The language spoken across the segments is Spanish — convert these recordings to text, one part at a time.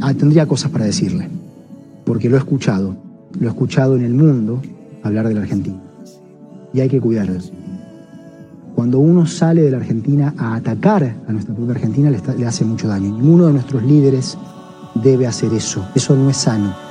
Ah, tendría cosas para decirle, porque lo he escuchado, lo he escuchado en el mundo hablar de la Argentina. Y hay que cuidarlo. Cuando uno sale de la Argentina a atacar a nuestra propia Argentina, le hace mucho daño. Ninguno de nuestros líderes debe hacer eso. Eso no es sano.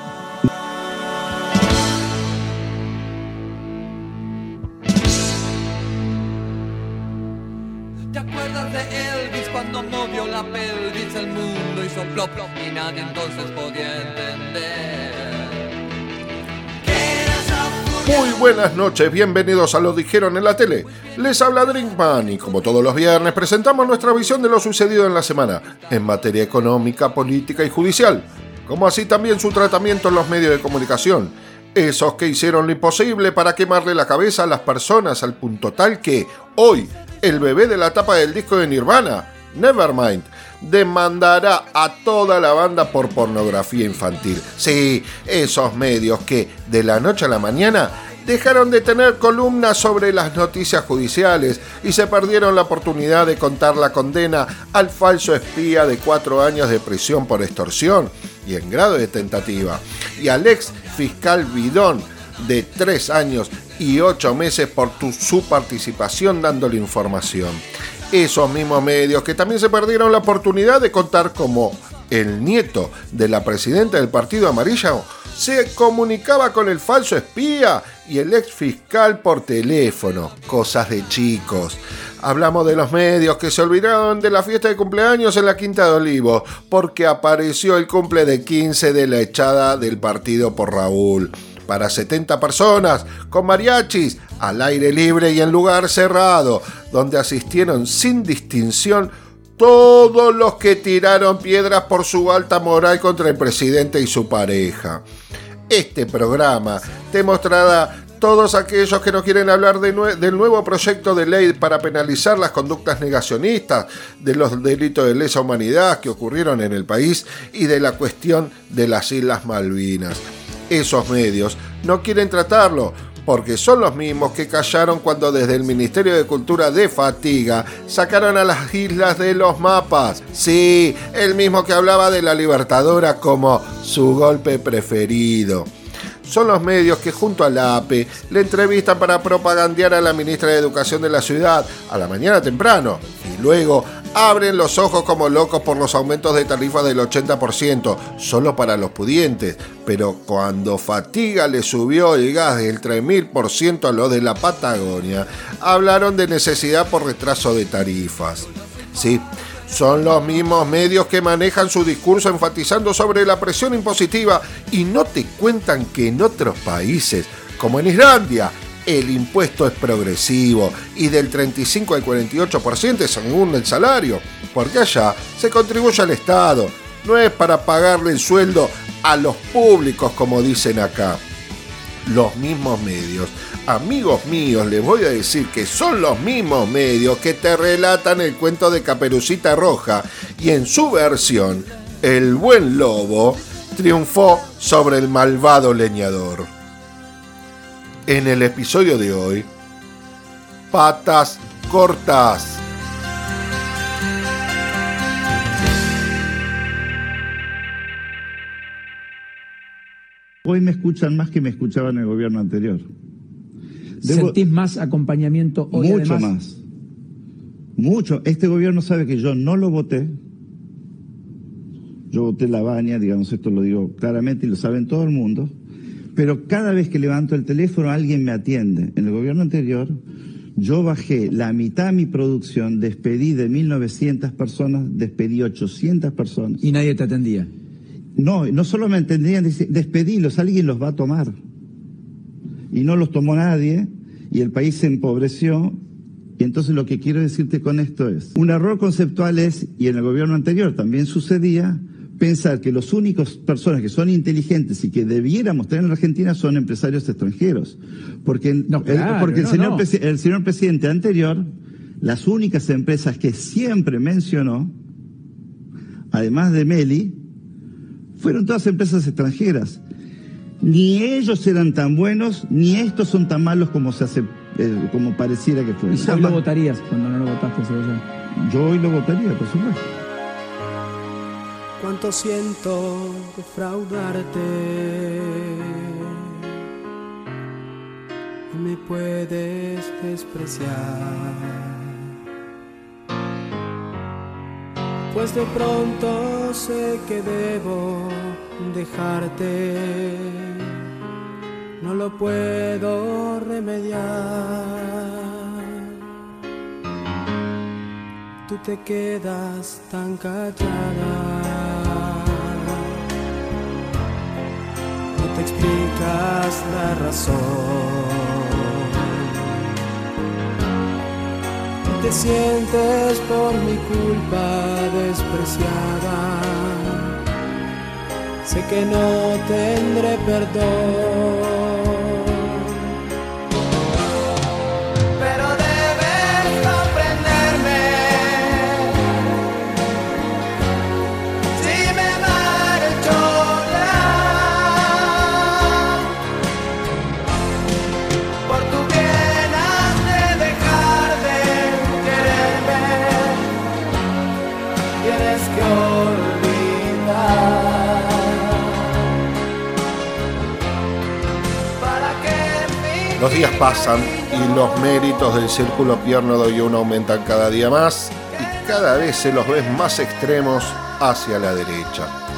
Bienvenidos a Lo Dijeron en la Tele. Les habla Drinkman y como todos los viernes presentamos nuestra visión de lo sucedido en la semana en materia económica, política y judicial, como así también su tratamiento en los medios de comunicación. Esos que hicieron lo imposible para quemarle la cabeza a las personas al punto tal que hoy el bebé de la tapa del disco de Nirvana, Nevermind, demandará a toda la banda por pornografía infantil. Sí, esos medios que de la noche a la mañana dejaron de tener columnas sobre las noticias judiciales y se perdieron la oportunidad de contar la condena al falso espía de cuatro años de prisión por extorsión y en grado de tentativa, y al ex fiscal Bidón de tres años y ocho meses por su participación dándole información. Esos mismos medios que también se perdieron la oportunidad de contar cómo el nieto de la presidenta del Partido Amarillo se comunicaba con el falso espía y el ex fiscal por teléfono. Cosas de chicos. Hablamos de los medios que se olvidaron de la fiesta de cumpleaños en la Quinta de Olivos porque apareció el cumple de 15 de la echada del partido por Raúl para 70 personas, con mariachis, al aire libre y en lugar cerrado, donde asistieron sin distinción todos los que tiraron piedras por su alta moral contra el presidente y su pareja. Este programa te mostrará todos aquellos que no quieren hablar del nuevo proyecto de ley para penalizar las conductas negacionistas, de los delitos de lesa humanidad que ocurrieron en el país y de la cuestión de las Islas Malvinas. Esos medios no quieren tratarlo porque son los mismos que callaron cuando desde el Ministerio de Cultura de Fatiga sacaron a las islas de los mapas. Sí, el mismo que hablaba de la Libertadora como su golpe preferido son los medios que junto a la APE le entrevistan para propagandear a la ministra de Educación de la ciudad a la mañana temprano y luego abren los ojos como locos por los aumentos de tarifas del 80%, solo para los pudientes, pero cuando Fatiga le subió el gas del 3000% a los de la Patagonia, hablaron de necesidad por retraso de tarifas. Sí, son los mismos medios que manejan su discurso enfatizando sobre la presión impositiva y no te cuentan que en otros países, como en Islandia, el impuesto es progresivo y del 35 al 48% según el salario, porque allá se contribuye al Estado, no es para pagarle el sueldo a los públicos como dicen acá los mismos medios. Amigos míos, les voy a decir que son los mismos medios que te relatan el cuento de Caperucita Roja y en su versión, el buen lobo triunfó sobre el malvado leñador. En el episodio de hoy, patas cortas. Hoy me escuchan más que me escuchaban en el gobierno anterior. Debo- ¿Sentís más acompañamiento hoy mucho además? más. Mucho. Este gobierno sabe que yo no lo voté. Yo voté la baña, digamos, esto lo digo claramente y lo saben todo el mundo. Pero cada vez que levanto el teléfono alguien me atiende. En el gobierno anterior yo bajé la mitad de mi producción, despedí de 1.900 personas, despedí 800 personas. Y nadie te atendía. No, no solo me entendían, dice, despedilos, alguien los va a tomar. Y no los tomó nadie, y el país se empobreció. Y entonces lo que quiero decirte con esto es, un error conceptual es, y en el gobierno anterior también sucedía, pensar que los únicos personas que son inteligentes y que debiéramos tener en la Argentina son empresarios extranjeros. Porque, No, el- claro, porque el, señor no. el señor presidente anterior, las únicas empresas que siempre mencionó, además de Meli, fueron todas empresas extranjeras. Ni ellos eran tan buenos, ni estos son tan malos como se hace, eh, como pareciera que ¿Y fueron. por qué lo votarías cuando no lo votaste, Cebollón? yo hoy lo votaría, por supuesto. Cuánto siento defraudarte. Y me puedes despreciar. Pues de pronto sé que debo dejarte. No lo puedo remediar. tú te quedas tan callada. No te explicas la razón. Te sientes por mi culpa despreciada. Sé que no tendré perdón. Los días pasan y los méritos del círculo pierno de hoy uno aumentan cada día más y cada vez se los ves más extremos hacia la derecha.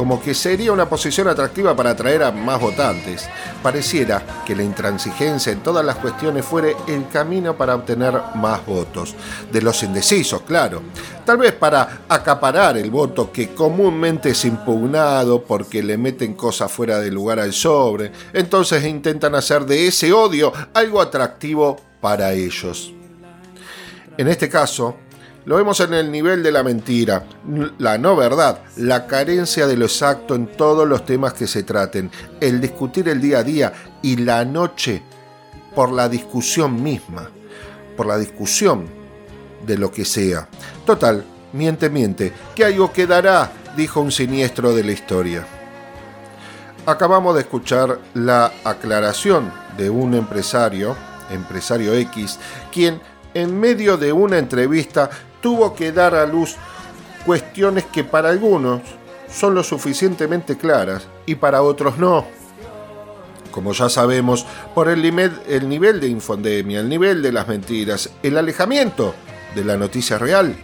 Como que sería una posición atractiva para atraer a más votantes. Pareciera que la intransigencia en todas las cuestiones fuere el camino para obtener más votos. De los indecisos, claro. Tal vez para acaparar el voto que comúnmente es impugnado porque le meten cosas fuera de lugar al sobre. Entonces intentan hacer de ese odio algo atractivo para ellos. En este caso, lo vemos en el nivel de la mentira, la no verdad, la carencia de lo exacto en todos los temas que se traten, el discutir el día a día y la noche por la discusión misma, por la discusión de lo que sea. Total, miente, miente, que algo quedará, dijo un siniestro de la historia. Acabamos de escuchar la aclaración de un empresario, empresario X, quien en medio de una entrevista tuvo que dar a luz cuestiones que para algunos son lo suficientemente claras y para otros no. Como ya sabemos, por el, el nivel de infodemia, el nivel de las mentiras, el alejamiento de la noticia real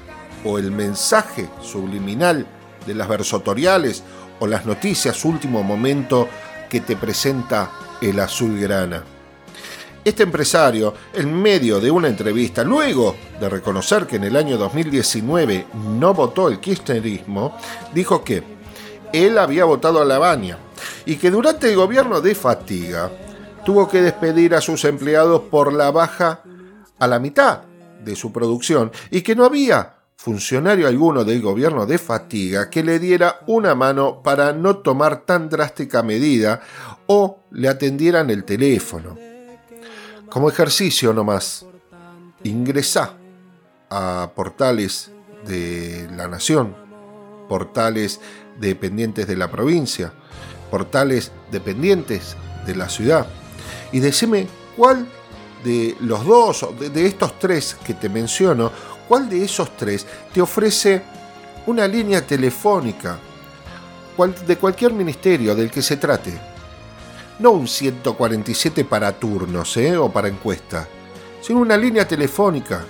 o el mensaje subliminal de las versotoriales o las noticias último momento que te presenta el azul grana. Este empresario, en medio de una entrevista, luego de reconocer que en el año 2019 no votó el kirchnerismo, dijo que él había votado a Lavagna y que durante el gobierno de Fatiga tuvo que despedir a sus empleados por la baja a la mitad de su producción y que no había funcionario alguno del gobierno de Fatiga que le diera una mano para no tomar tan drástica medida o le atendieran el teléfono. Como ejercicio nomás, ingresá a portales de la nación, portales dependientes de la provincia, portales dependientes de la ciudad, y decime cuál de los dos, de, de estos tres que te menciono, cuál de esos tres te ofrece una línea telefónica de cualquier ministerio del que se trate no un 147 para turnos ¿eh? o para encuesta, sino una línea telefónica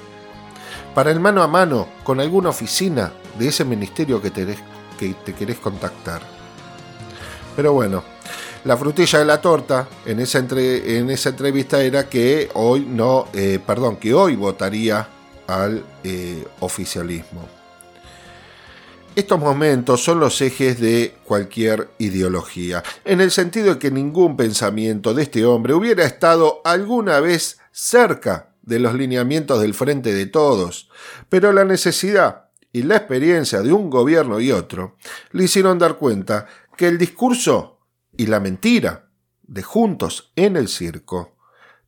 para el mano a mano con alguna oficina de ese ministerio que te, que querés contactar. Pero bueno, la frutilla de la torta en esa, entre, en esa entrevista era que hoy no, eh, perdón, que hoy votaría al eh, oficialismo. Estos momentos son los ejes de cualquier ideología, en el sentido de que ningún pensamiento de este hombre hubiera estado alguna vez cerca de los lineamientos del frente de todos, pero la necesidad y la experiencia de un gobierno y otro le hicieron dar cuenta que el discurso y la mentira de juntos en el circo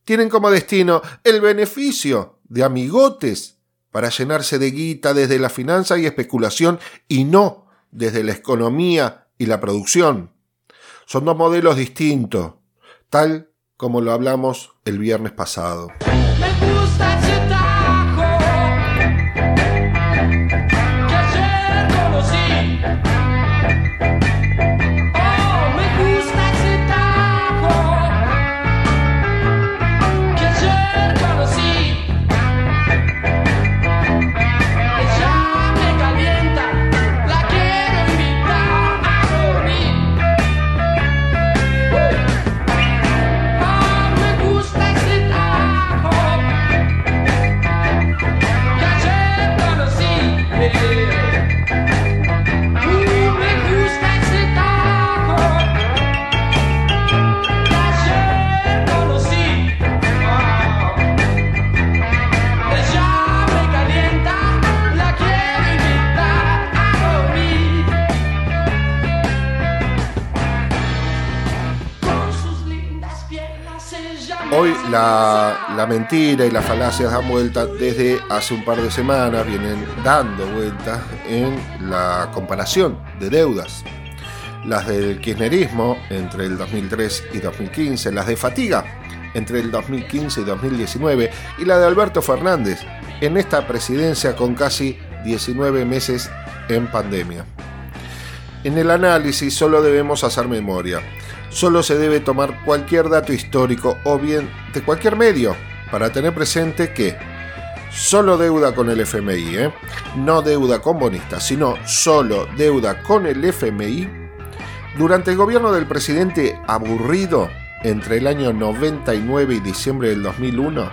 tienen como destino el beneficio de amigotes para llenarse de guita desde la finanza y especulación y no desde la economía y la producción. Son dos modelos distintos, tal como lo hablamos el viernes pasado. La, la, mentira y las falacias dan vuelta desde hace un par de semanas, vienen dando vueltas en la comparación de deudas. Las del kirchnerismo entre el 2003 y 2015, las de fatiga entre el 2015 y 2019 y la de Alberto Fernández en esta presidencia con casi 19 meses en pandemia. En el análisis solo debemos hacer memoria. Solo se debe tomar cualquier dato histórico o bien de cualquier medio para tener presente que solo deuda con el FMI, ¿eh? no deuda con bonistas, sino solo deuda con el FMI, durante el gobierno del presidente aburrido entre el año 99 y diciembre del 2001,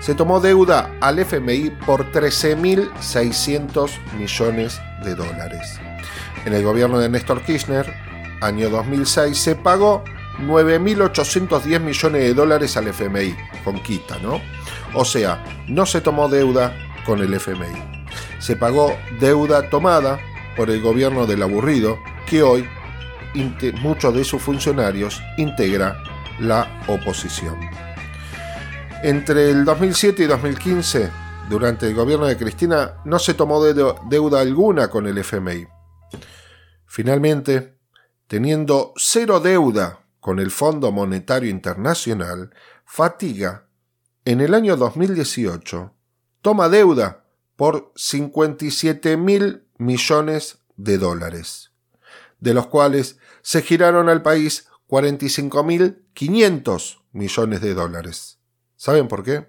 se tomó deuda al FMI por 13.600 millones de dólares. En el gobierno de Néstor Kirchner, año 2006, se pagó 9.810 millones de dólares al FMI, con quita, ¿no? O sea, no se tomó deuda con el FMI. Se pagó deuda tomada por el gobierno del aburrido, que hoy muchos de sus funcionarios integra la oposición. Entre el 2007 y 2015, durante el gobierno de Cristina, no se tomó deuda alguna con el FMI. Finalmente, teniendo cero deuda con el Fondo Monetario Internacional, Fatiga, en el año 2018, toma deuda por 57 mil millones de dólares, de los cuales se giraron al país 45.500 millones de dólares. ¿Saben por qué?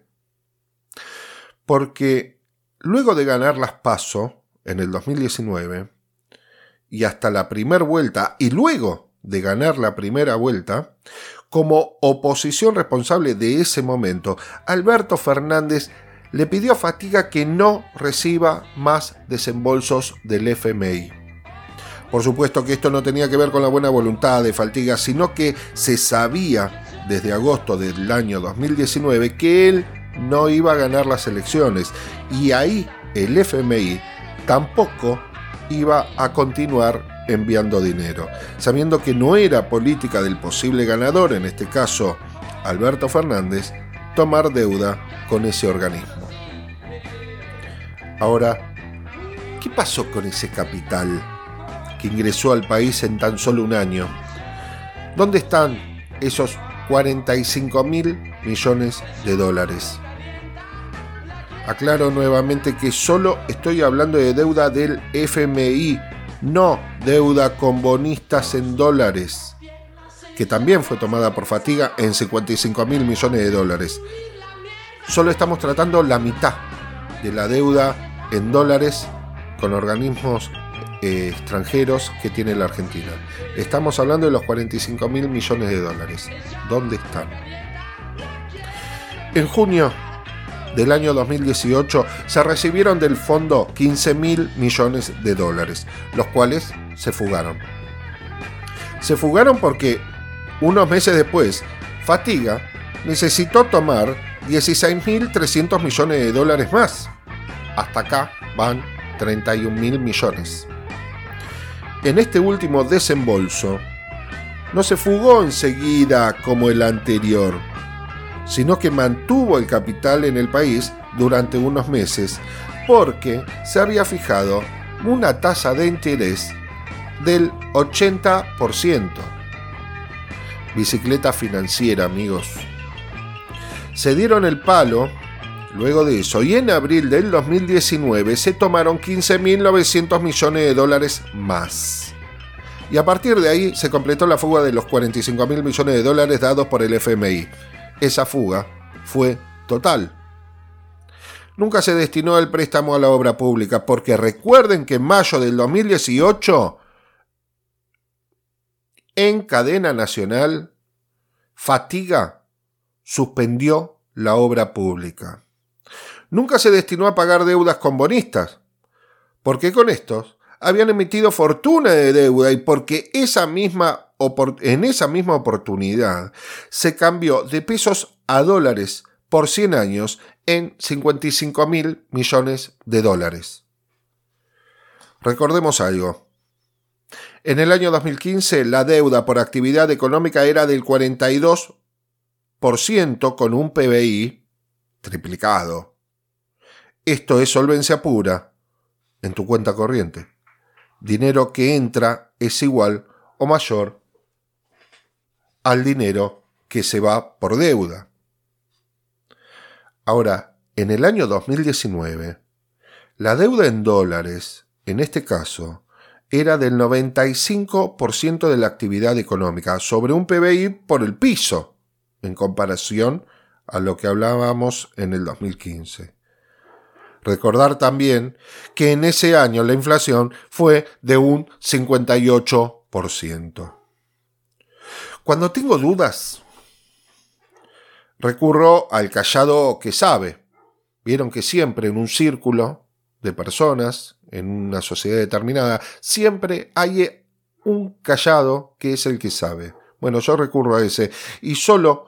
Porque luego de ganar las PASO en el 2019 y hasta la primera vuelta y luego de ganar la primera vuelta, como oposición responsable de ese momento, Alberto Fernández le pidió a Fatiga que no reciba más desembolsos del FMI. Por supuesto que esto no tenía que ver con la buena voluntad de Faltiga, sino que se sabía desde agosto del año 2019 que él no iba a ganar las elecciones y ahí el FMI tampoco iba a continuar enviando dinero, sabiendo que no era política del posible ganador, en este caso Alberto Fernández, tomar deuda con ese organismo. Ahora, ¿qué pasó con ese capital ingresó al país en tan solo un año. ¿Dónde están esos 45 mil millones de dólares? Aclaro nuevamente que solo estoy hablando de deuda del FMI, no deuda con bonistas en dólares, que también fue tomada por Fatiga en 55 mil millones de dólares. Solo estamos tratando la mitad de la deuda en dólares con organismos eh, extranjeros que tiene la Argentina. Estamos hablando de los 45 mil millones de dólares. ¿Dónde están? En junio del año 2018 se recibieron del fondo 15 mil millones de dólares, los cuales se fugaron. Se fugaron porque unos meses después, Fatiga necesitó tomar 16.300 millones de dólares más. Hasta acá van 31 mil millones. En este último desembolso, no se fugó enseguida como el anterior, sino que mantuvo el capital en el país durante unos meses porque se había fijado una tasa de interés del 80%. Bicicleta financiera, amigos. Se dieron el palo luego de eso y en abril del 2019 se tomaron 15.900 millones de dólares más. Y a partir de ahí se completó la fuga de los 45.000 millones de dólares dados por el FMI. Esa fuga fue total. Nunca se destinó el préstamo a la obra pública porque recuerden que en mayo del 2018 en cadena nacional Fatiga suspendió la obra pública nunca se destinó a pagar deudas con bonistas, porque con estos habían emitido fortuna de deuda y porque esa misma en esa misma oportunidad se cambió de pesos a dólares por 100 años en 55 mil millones de dólares. Recordemos algo. En el año 2015 la deuda por actividad económica era del 42 6% con un PBI triplicado. Esto es solvencia pura en tu cuenta corriente. Dinero que entra es igual o mayor al dinero que se va por deuda. Ahora, en el año 2019, la deuda en dólares, en este caso, era del 95% de la actividad económica, sobre un PBI por el piso, en comparación a lo que hablábamos en el 2015. Recordar también que en ese año la inflación fue de un 58%. Cuando tengo dudas, recurro al callado que sabe. Vieron que siempre en un círculo de personas, en una sociedad determinada, siempre hay un callado que es el que sabe. Bueno, yo recurro a ese y solo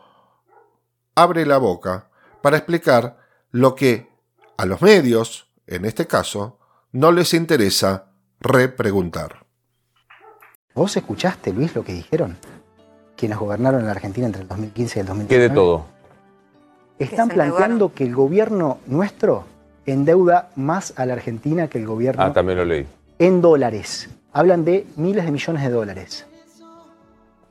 abre la boca para explicar lo que a los medios, en este caso, no les interesa repreguntar. ¿Vos escuchaste, Luis, lo que dijeron? Quienes gobernaron en la Argentina entre el 2015 y el 2019. ¿Qué de todo? Están planteando que el gobierno nuestro endeuda más a la Argentina que el gobierno Ah, también lo leí. en dólares. Hablan de miles de millones de dólares.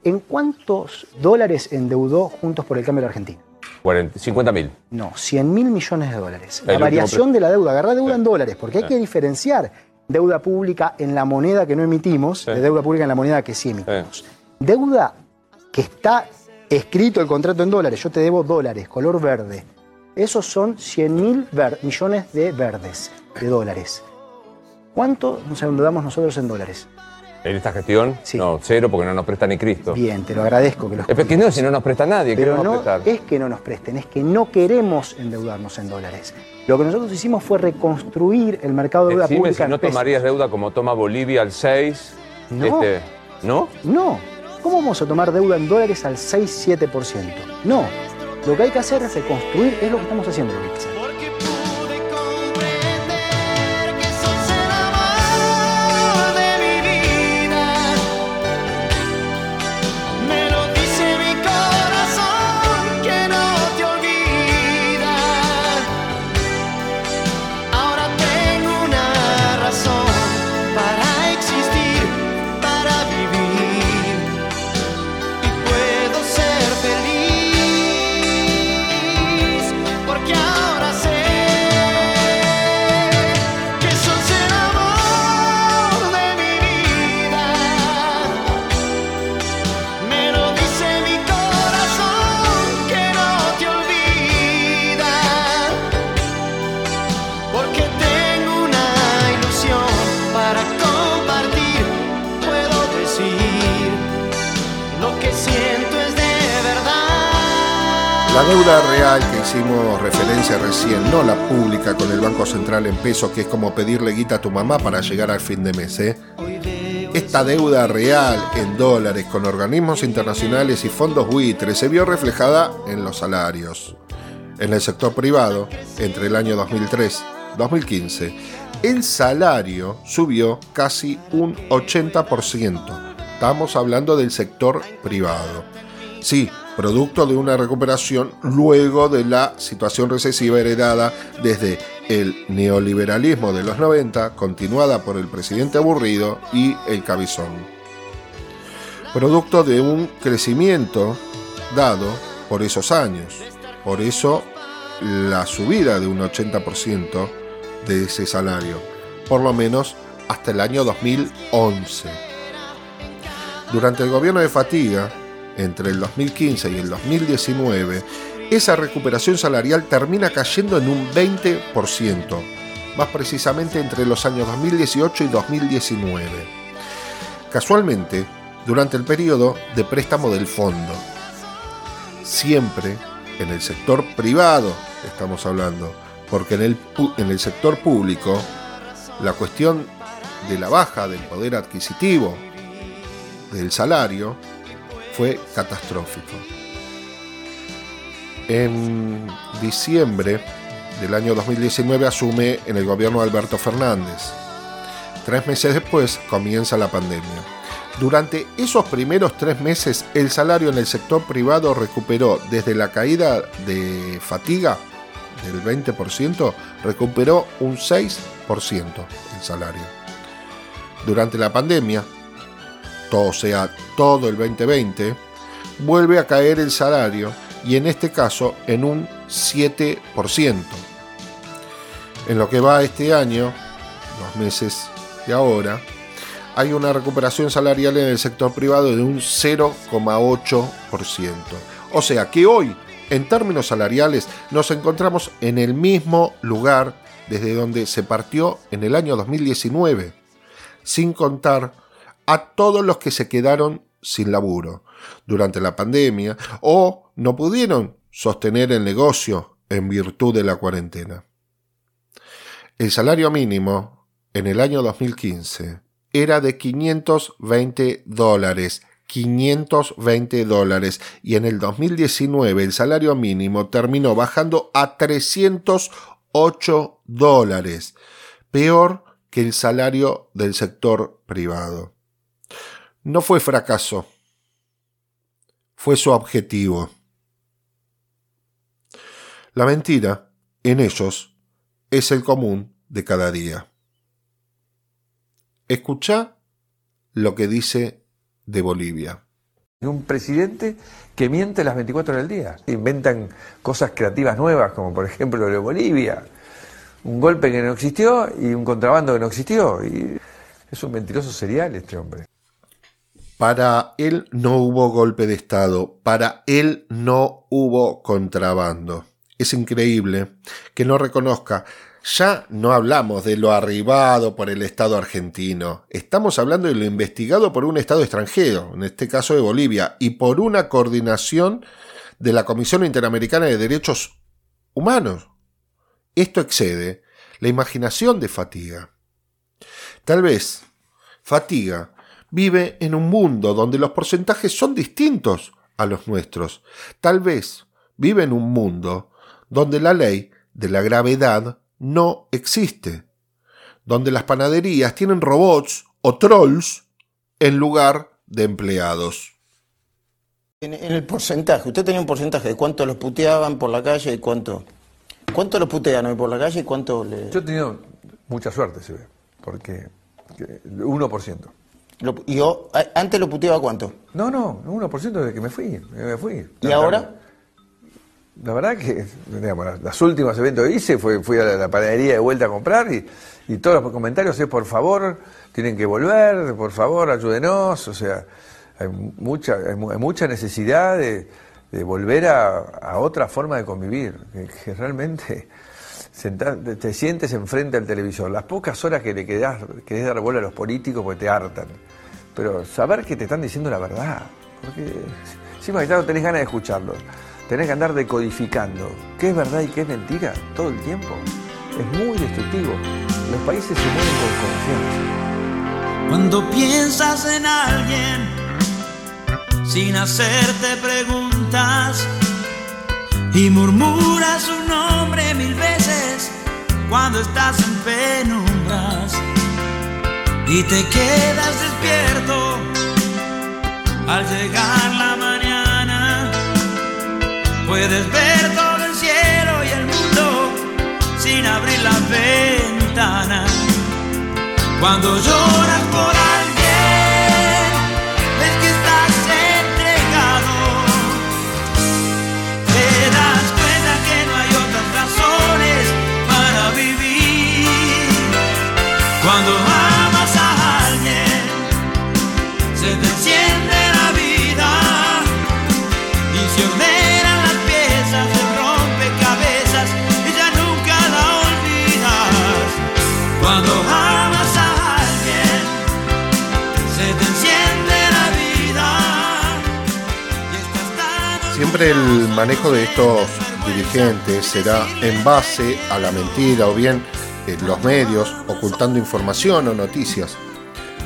¿En cuántos dólares endeudó Juntos por el Cambio la Argentina? 40, 50 mil. No, 100 mil millones de dólares. La variación de la deuda, agarrar deuda Sí. en dólares, porque hay Sí. que diferenciar deuda pública en la moneda que no emitimos Sí. de deuda pública en la moneda que sí emitimos. Deuda que está escrito el contrato en dólares, yo te debo dólares, color verde. Esos son 100 mil millones de verdes, de dólares. ¿Cuánto nos endeudamos nosotros en dólares? En esta gestión, Sí. no, cero porque no nos presta ni Cristo. Bien, te lo agradezco que lo Es que no, si no nos presta nadie, ¿qué Pero no prestar? es que no nos presten, es que no queremos endeudarnos en dólares. Lo que nosotros hicimos fue reconstruir el mercado de deuda Decime pública si no en pesos. tomarías deuda como toma Bolivia al 6. No. Este, ¿No? No. ¿Cómo vamos a tomar deuda en dólares al 6-7%? No. Lo que hay que hacer es reconstruir, es lo que estamos haciendo. lo La deuda real que hicimos referencia recién, no la pública con el Banco Central en pesos, que es como pedirle guita a tu mamá para llegar al fin de mes. ¿eh? Esta deuda real en dólares con organismos internacionales y fondos buitres se vio reflejada en los salarios. En el sector privado, entre el año 2003 2015, el salario subió casi un 80%. Estamos hablando del sector privado. Sí, producto de una recuperación luego de la situación recesiva heredada desde el neoliberalismo de los 90, continuada por el presidente aburrido y el cabezón. Producto de un crecimiento dado por esos años. Por eso la subida de un 80% de ese salario, por lo menos hasta el año 2011. Durante el gobierno de Fatiga, entre el 2015 y el 2019, esa recuperación salarial termina cayendo en un 20%, más precisamente entre los años 2018 y 2019. Casualmente, durante el periodo de préstamo del fondo. Siempre en el sector privado estamos hablando, porque en el, en el sector público la cuestión de la baja del poder adquisitivo del salario fue catastrófico. En diciembre del año 2019 asume en el gobierno Alberto Fernández. Tres meses después comienza la pandemia. Durante esos primeros tres meses, el salario en el sector privado recuperó desde la caída de fatiga del 20%, recuperó un 6% el salario. Durante la pandemia, todo sea todo el 2020, vuelve a caer el salario y en este caso en un 7%. En lo que va este año, los meses de ahora, hay una recuperación salarial en el sector privado de un 0,8%. O sea que hoy, en términos salariales, nos encontramos en el mismo lugar desde donde se partió en el año 2019, sin contar a todos los que se quedaron sin laburo durante la pandemia o no pudieron sostener el negocio en virtud de la cuarentena. El salario mínimo en el año 2015 era de 520 dólares. 520 dólares y en el 2019 el salario mínimo terminó bajando a 308 dólares, peor que el salario del sector privado. No fue fracaso, fue su objetivo. La mentira, en ellos, es el común de cada día. Escucha lo que dice de Bolivia. Un presidente que miente las 24 horas del día. Inventan cosas creativas nuevas, como por ejemplo lo de Bolivia. Un golpe que no existió y un contrabando que no existió. Y es un mentiroso serial este hombre. Para él no hubo golpe de Estado, para él no hubo contrabando. Es increíble que no reconozca. Ya no hablamos de lo arribado por el Estado argentino, estamos hablando de lo investigado por un Estado extranjero, en este caso de Bolivia, y por una coordinación de la Comisión Interamericana de Derechos Humanos. Esto excede la imaginación de Fatiga. Tal vez Fatiga vive en un mundo donde los porcentajes son distintos a los nuestros. Tal vez vive en un mundo donde la ley de la gravedad no existe, donde las panaderías tienen robots o trolls en lugar de empleados. En, en el porcentaje, usted tenía un porcentaje de cuánto los puteaban por la calle y cuánto. ¿Cuánto los putean hoy por la calle y cuánto le.? Yo he tenido mucha suerte, se ve, porque que- 1%. Lo- y yo, a- antes lo puteaba cuánto? No, no, 1% desde que me fui. Me fui. ¿Y ahora? La verdad que, digamos, las, las últimas eventos que hice fue, fui a la, la panadería de vuelta a comprar y, y todos los comentarios es por favor, tienen que volver, por favor, ayúdenos, o sea, hay mucha, hay, hay mucha necesidad de, de volver a, a otra forma de convivir, que, que realmente te, te sientes enfrente al televisor, las pocas horas que le quedas, querés dar bola a los políticos porque te hartan, pero saber que te están diciendo la verdad, porque encima que claro, tenés ganas de escucharlo, tenés que andar decodificando qué es verdad y qué es mentira todo el tiempo. Es muy destructivo. Los países se mueven con confianza. Cuando piensas en alguien sin hacerte preguntas y murmuras su nombre mil veces cuando estás en penumbras y te quedas despierto al llegar la mañana. Puedes ver todo el cielo y el mundo sin abrir la ventana. Cuando lloras por alguien, Siempre el manejo de estos dirigentes será en base a la mentira o bien eh, los medios ocultando información o noticias.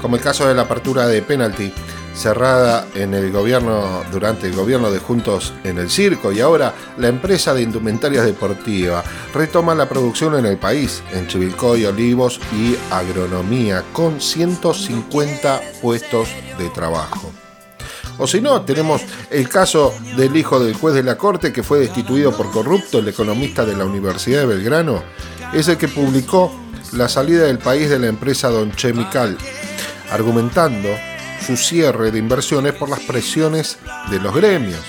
Como el caso de la apertura de penalti cerrada en el gobierno durante el gobierno de Juntos en el Circo y ahora la empresa de indumentarias deportiva retoma la producción en el país, en Chivilcoy, Olivos y Agronomía, con 150 puestos de trabajo. O si no, tenemos el caso del hijo del juez de la corte que fue destituido por corrupto, el economista de la Universidad de Belgrano, es el que publicó la salida del país de la empresa Don Chemical, argumentando su cierre de inversiones por las presiones de los gremios.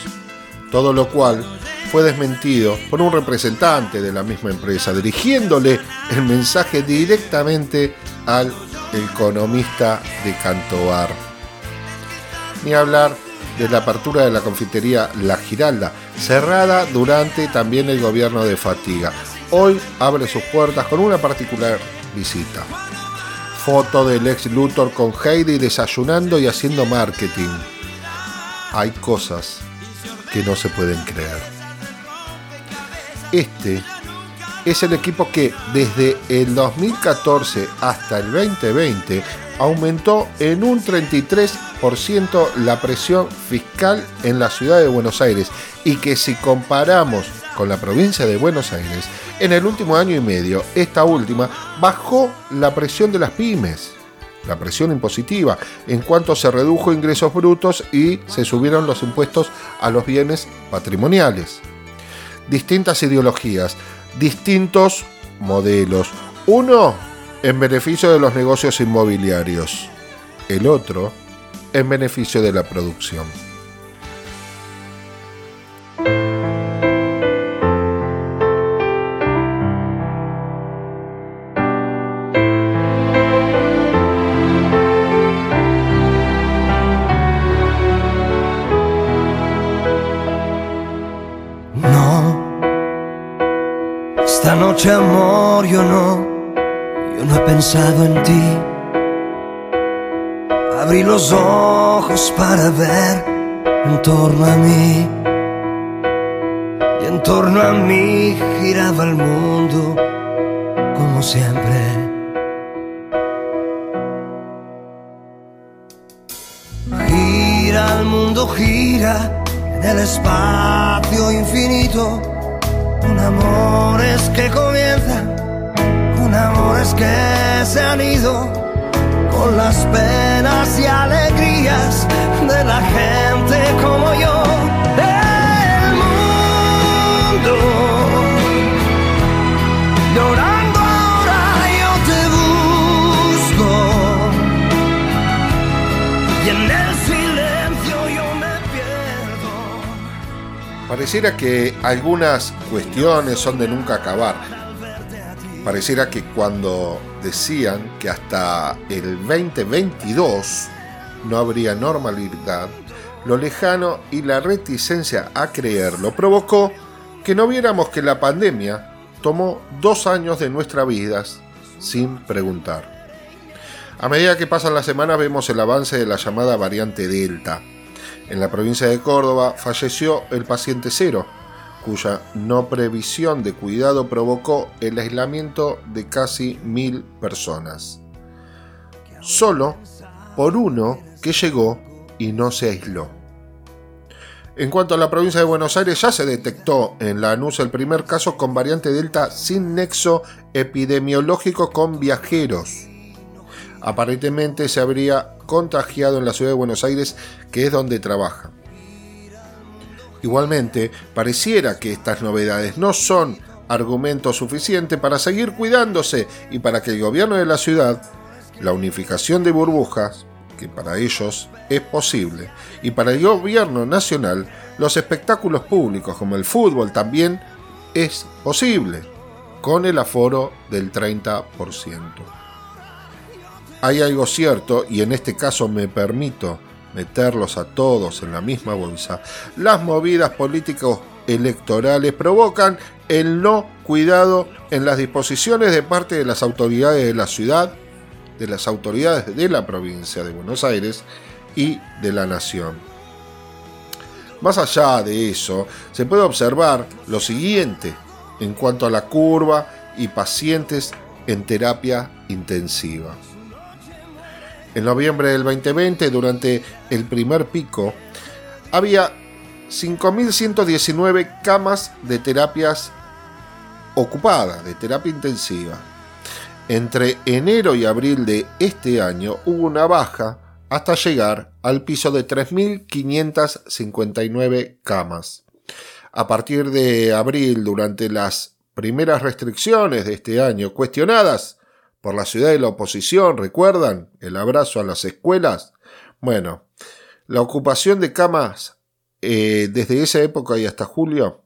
Todo lo cual fue desmentido por un representante de la misma empresa, dirigiéndole el mensaje directamente al economista de Cantobar. Ni hablar de la apertura de la confitería La Giralda, cerrada durante también el gobierno de Fatiga. Hoy abre sus puertas con una particular visita. Foto del ex Luthor con Heidi desayunando y haciendo marketing. Hay cosas que no se pueden creer. Este es el equipo que desde el 2014 hasta el 2020 aumentó en un 33% la presión fiscal en la ciudad de Buenos Aires y que si comparamos con la provincia de Buenos Aires, en el último año y medio, esta última bajó la presión de las pymes, la presión impositiva, en cuanto se redujo ingresos brutos y se subieron los impuestos a los bienes patrimoniales. Distintas ideologías, distintos modelos. Uno en beneficio de los negocios inmobiliarios, el otro en beneficio de la producción. No, esta noche amor yo no, yo no he pensado en ti. Abrí los ojos para ver en torno a mí. Y en torno a mí giraba el mundo como siempre. Gira el mundo, gira en el espacio infinito. Un amor es que comienza, un amor es que se han ido las penas y alegrías de la gente como yo. El mundo llorando ahora yo te busco y en el silencio yo me pierdo. Pareciera que algunas cuestiones son de nunca acabar. Pareciera que cuando decían que hasta el 2022 no habría normalidad, lo lejano y la reticencia a creerlo provocó que no viéramos que la pandemia tomó dos años de nuestras vidas sin preguntar. A medida que pasan las semanas vemos el avance de la llamada variante Delta. En la provincia de Córdoba falleció el paciente cero, cuya no previsión de cuidado provocó el aislamiento de casi mil personas. Solo por uno que llegó y no se aisló. En cuanto a la provincia de Buenos Aires, ya se detectó en Lanús el primer caso con variante Delta sin nexo epidemiológico con viajeros. Aparentemente se habría contagiado en la ciudad de Buenos Aires, que es donde trabaja. Igualmente, pareciera que estas novedades no son argumento suficiente para seguir cuidándose y para que el gobierno de la ciudad, la unificación de burbujas, que para ellos es posible, y para el gobierno nacional, los espectáculos públicos como el fútbol también es posible, con el aforo del 30%. Hay algo cierto, y en este caso me permito meterlos a todos en la misma bolsa, las movidas políticos electorales provocan el no cuidado en las disposiciones de parte de las autoridades de la ciudad, de las autoridades de la provincia de Buenos Aires y de la nación. Más allá de eso, se puede observar lo siguiente en cuanto a la curva y pacientes en terapia intensiva. En noviembre del 2020, durante el primer pico, había 5.119 camas de terapias ocupadas, de terapia intensiva. Entre enero y abril de este año hubo una baja hasta llegar al piso de 3.559 camas. A partir de abril, durante las primeras restricciones de este año, cuestionadas por la ciudad de la oposición, ¿recuerdan? El abrazo a las escuelas. Bueno, la ocupación de camas eh, desde esa época y hasta julio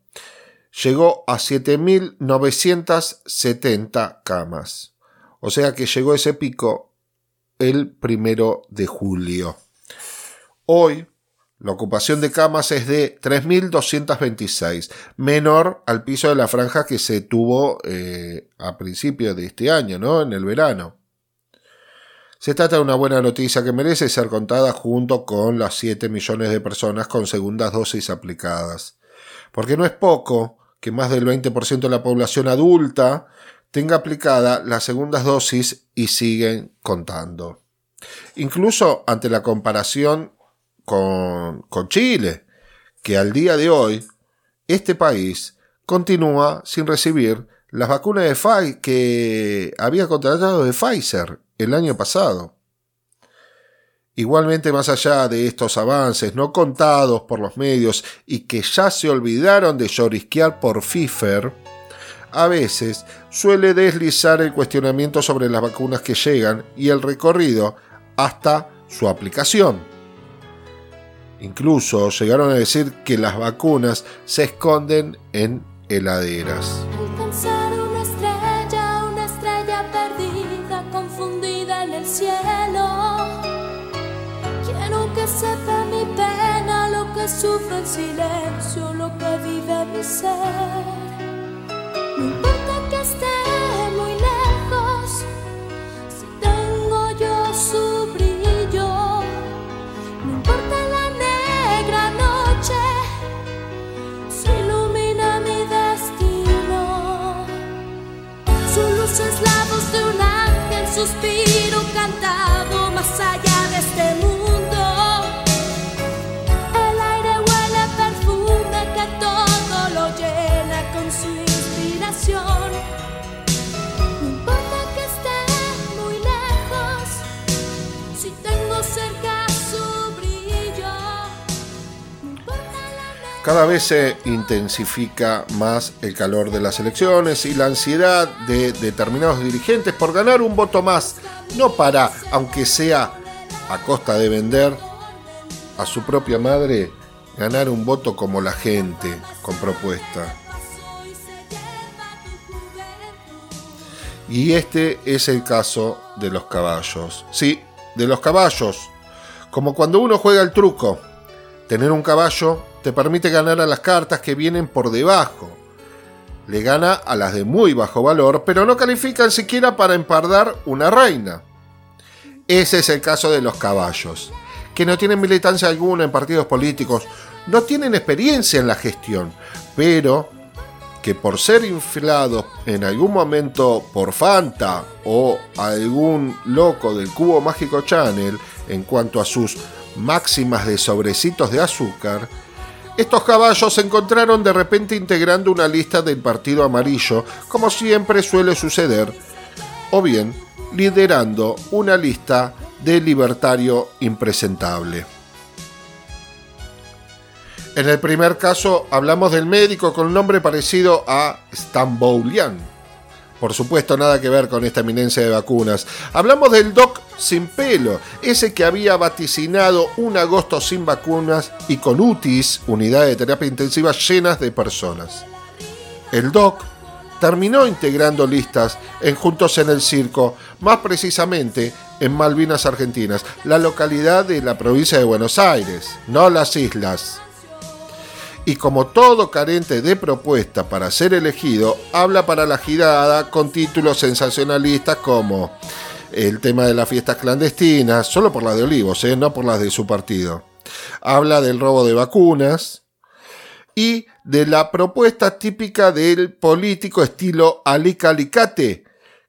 llegó a 7.970 camas. O sea que llegó ese pico el primero de julio. Hoy, la ocupación de camas es de 3.226, menor al piso de la franja que se tuvo eh, a principios de este año, ¿no? En el verano. Se trata de una buena noticia que merece ser contada junto con las 7 millones de personas con segundas dosis aplicadas. Porque no es poco que más del 20% de la población adulta tenga aplicada las segundas dosis y siguen contando. Incluso ante la comparación con, Chile, que al día de hoy este país continúa sin recibir las vacunas de Pfizer que había contratado de Pfizer el año pasado. Igualmente, más allá de estos avances no contados por los medios y que ya se olvidaron de llorisquear por FIFER, a veces suele deslizar el cuestionamiento sobre las vacunas que llegan y el recorrido hasta su aplicación. Incluso llegaron a decir que las vacunas se esconden en heladeras. Alcanzar una estrella, una estrella perdida, confundida en el cielo. Quiero que sepa mi pena, lo que sufre en silencio, lo que vive mi ser. No importa que esté suspiro cantado más allá de este mundo. El aire huele perfume que todo lo llena con su inspiración. Cada vez se intensifica más el calor de las elecciones y la ansiedad de determinados dirigentes por ganar un voto más, no para, aunque sea a costa de vender a su propia madre, ganar un voto como la gente, con propuesta. Y este es el caso de los caballos. Sí, de los caballos. Como cuando uno juega el truco. Tener un caballo te permite ganar a las cartas que vienen por debajo. Le gana a las de muy bajo valor, pero no califican siquiera para empardar una reina. Ese es el caso de los caballos, que no tienen militancia alguna en partidos políticos, no tienen experiencia en la gestión, pero que por ser inflados en algún momento por Fanta o algún loco del Cubo Mágico Channel en cuanto a sus máximas de sobrecitos de azúcar, estos caballos se encontraron de repente integrando una lista del Partido Amarillo, como siempre suele suceder, o bien liderando una lista de libertario impresentable. En el primer caso hablamos del médico con nombre parecido a Stamboulian. Por supuesto, nada que ver con esta eminencia de vacunas. Hablamos del Doc sin pelo, ese que había vaticinado un agosto sin vacunas y con UTIs, unidades de terapia intensiva llenas de personas. El Doc terminó integrando listas en Juntos en el Circo, más precisamente en Malvinas Argentinas, la localidad de la provincia de Buenos Aires, no las islas y como todo carente de propuesta para ser elegido, habla para la girada con títulos sensacionalistas como el tema de las fiestas clandestinas, solo por las de Olivos, ¿eh? no por las de su partido. Habla del robo de vacunas y de la propuesta típica del político estilo Alica Alicate,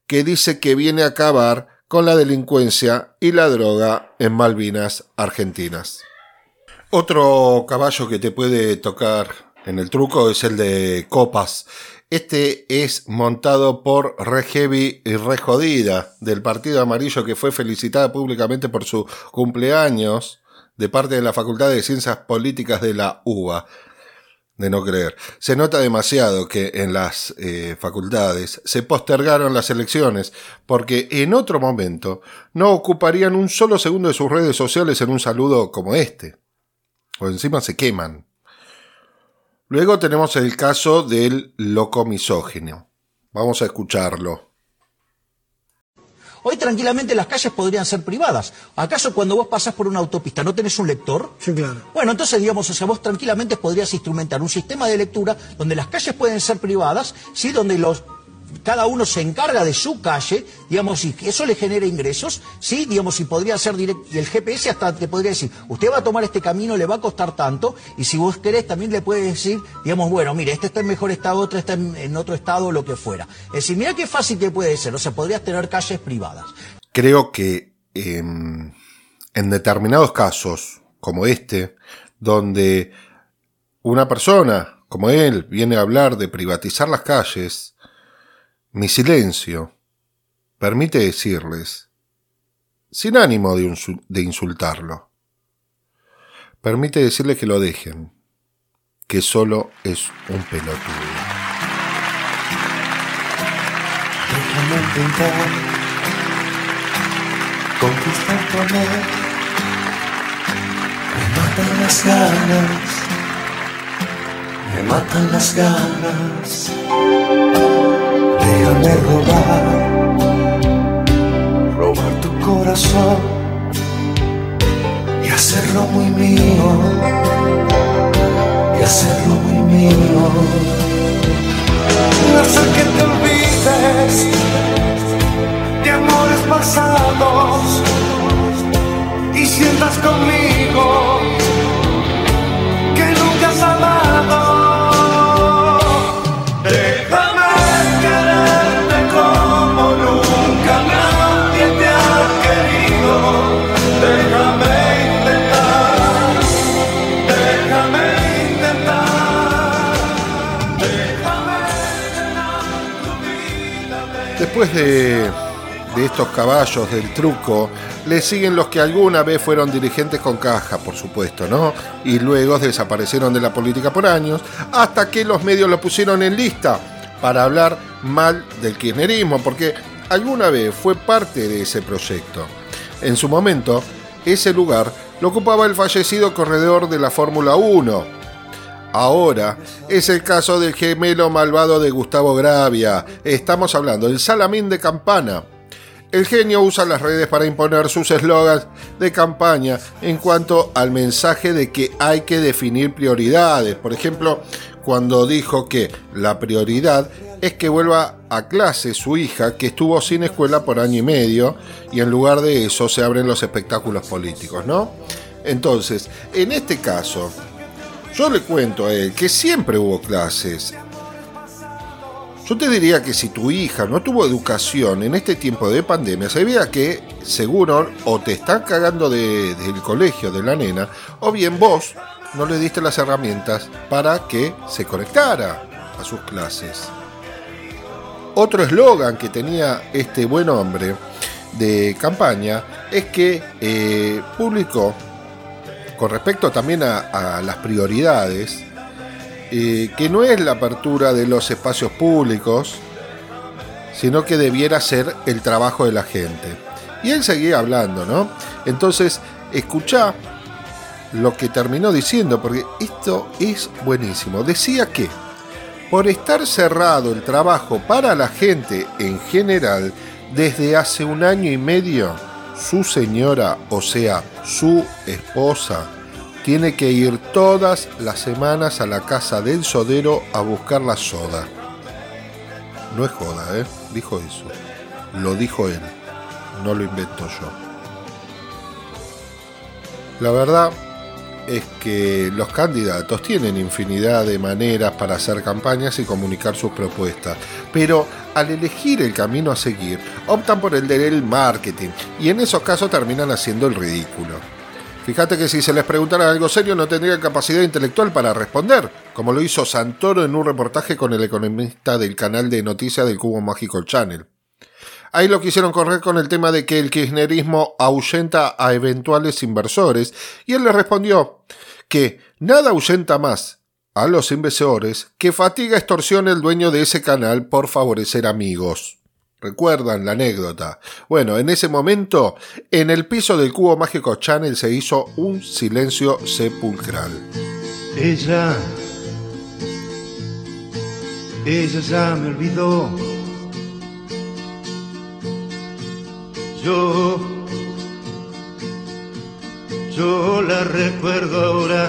que dice que viene a acabar con la delincuencia y la droga en Malvinas Argentinas. Otro caballo que te puede tocar en el truco es el de Copas. Este es montado por Re y Re Jodida del Partido Amarillo que fue felicitada públicamente por su cumpleaños de parte de la Facultad de Ciencias Políticas de la UBA. De no creer. Se nota demasiado que en las eh, facultades se postergaron las elecciones porque en otro momento no ocuparían un solo segundo de sus redes sociales en un saludo como este. O encima se queman. Luego tenemos el caso del loco misógino. Vamos a escucharlo. Hoy tranquilamente las calles podrían ser privadas. ¿Acaso cuando vos pasás por una autopista no tenés un lector? Sí, claro. Bueno, entonces digamos, o sea, vos tranquilamente podrías instrumentar un sistema de lectura donde las calles pueden ser privadas, ¿sí? Donde los cada uno se encarga de su calle, digamos, y eso le genera ingresos, ¿sí? Digamos, y podría ser directo, y el GPS hasta te podría decir, usted va a tomar este camino, le va a costar tanto, y si vos querés también le puede decir, digamos, bueno, mire, este está en mejor estado, otro está en, en otro estado, lo que fuera. Es decir, mira qué fácil que puede ser, o sea, podrías tener calles privadas. Creo que em, en determinados casos, como este, donde una persona como él viene a hablar de privatizar las calles, mi silencio permite decirles, sin ánimo de, insu- de insultarlo, permite decirles que lo dejen, que solo es un pelotudo. Déjame intentar conquistar tu amor. Me matan las ganas, me matan las ganas. Déjame robar, robar tu corazón y hacerlo muy mío, y hacerlo muy mío. No sé que te olvides de amores pasados y sientas conmigo Después de, estos caballos del truco, le siguen los que alguna vez fueron dirigentes con caja, por supuesto, ¿no? Y luego desaparecieron de la política por años, hasta que los medios lo pusieron en lista para hablar mal del kirchnerismo, porque alguna vez fue parte de ese proyecto. En su momento, ese lugar lo ocupaba el fallecido corredor de la Fórmula 1, Ahora es el caso del gemelo malvado de Gustavo Gravia. Estamos hablando del Salamín de Campana. El genio usa las redes para imponer sus eslogans de campaña en cuanto al mensaje de que hay que definir prioridades. Por ejemplo, cuando dijo que la prioridad es que vuelva a clase su hija que estuvo sin escuela por año y medio y en lugar de eso se abren los espectáculos políticos, ¿no? Entonces, en este caso, yo le cuento a él que siempre hubo clases. Yo te diría que si tu hija no tuvo educación en este tiempo de pandemia, se vea que seguro o te están cagando de- del colegio de la nena, o bien vos no le diste las herramientas para que se conectara a sus clases. Otro eslogan que tenía este buen hombre de campaña es que eh, publicó con respecto también a, las prioridades, eh, que no es la apertura de los espacios públicos, sino que debiera ser el trabajo de la gente. Y él seguía hablando, ¿no? Entonces, escuchá lo que terminó diciendo, porque esto es buenísimo. Decía que por estar cerrado el trabajo para la gente en general, desde hace un año y medio, su señora, o sea, su esposa, tiene que ir todas las semanas a la casa del sodero a buscar la soda. No es joda, ¿eh? Dijo eso. Lo dijo él. No lo invento yo. La verdad es que los candidatos tienen infinidad de maneras para hacer campañas y comunicar sus propuestas, pero al elegir el camino a seguir, optan por el del marketing y en esos casos terminan haciendo el ridículo. Fíjate que si se les preguntara algo serio no tendrían capacidad intelectual para responder, como lo hizo Santoro en un reportaje con el economista del canal de noticias del Cubo Mágico Channel. Ahí lo quisieron correr con el tema de que el kirchnerismo ahuyenta a eventuales inversores y él le respondió que nada ahuyenta más a los inversores que fatiga extorsión el dueño de ese canal por favorecer amigos. ¿Recuerdan la anécdota? Bueno, en ese momento, en el piso del Cubo Mágico Channel se hizo un silencio sepulcral. Ella, ella ya me olvidó. Yo, yo la recuerdo ahora.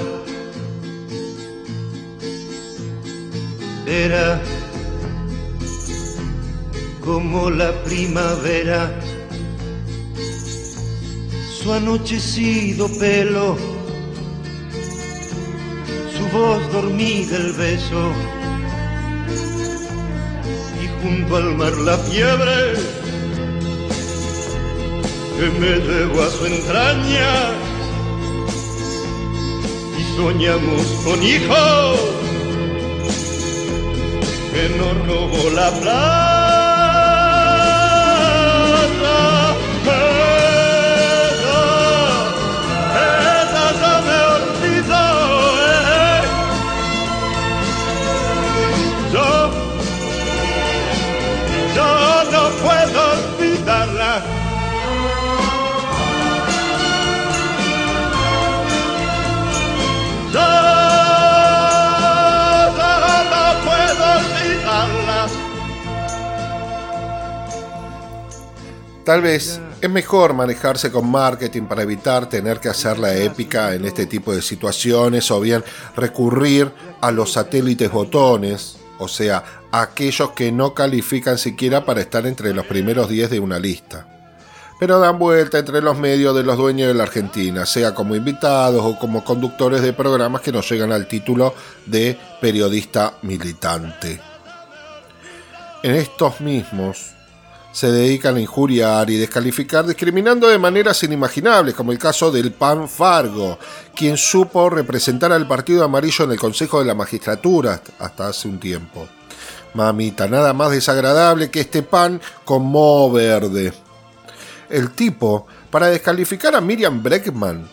Era como la primavera, su anochecido pelo, su voz dormida el beso, y junto al mar la fiebre que me llevó a su entraña, y soñamos con hijos que nos robó la plata. Tal vez es mejor manejarse con marketing para evitar tener que hacer la épica en este tipo de situaciones o bien recurrir a los satélites botones, o sea, aquellos que no califican siquiera para estar entre los primeros 10 de una lista. Pero dan vuelta entre los medios de los dueños de la Argentina, sea como invitados o como conductores de programas que no llegan al título de periodista militante. En estos mismos se dedican a injuriar y descalificar discriminando de maneras inimaginables, como el caso del PAN Fargo, quien supo representar al Partido Amarillo en el Consejo de la Magistratura hasta hace un tiempo. Mamita, nada más desagradable que este pan con moho verde. El tipo, para descalificar a Miriam Breckman,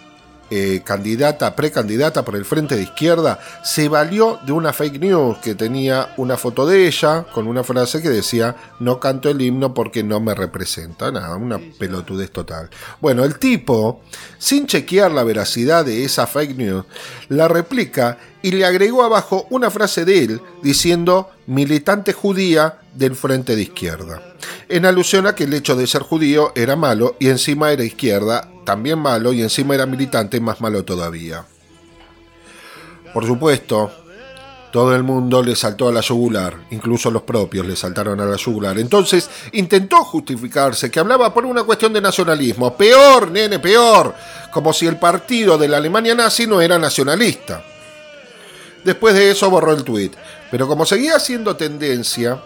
eh, candidata, precandidata por el Frente de Izquierda, se valió de una fake news que tenía una foto de ella con una frase que decía no canto el himno porque no me representa. Nada, una pelotudez total. Bueno, el tipo, sin chequear la veracidad de esa fake news, la replica y le agregó abajo una frase de él diciendo militante judía del Frente de Izquierda. En alusión a que el hecho de ser judío era malo y encima era izquierda, también malo y encima era militante, más malo todavía. Por supuesto, todo el mundo le saltó a la yugular, incluso los propios le saltaron a la yugular. Entonces intentó justificarse que hablaba por una cuestión de nacionalismo. Peor, nene, peor. Como si el partido de la Alemania nazi no era nacionalista. Después de eso borró el tuit. Pero como seguía siendo tendencia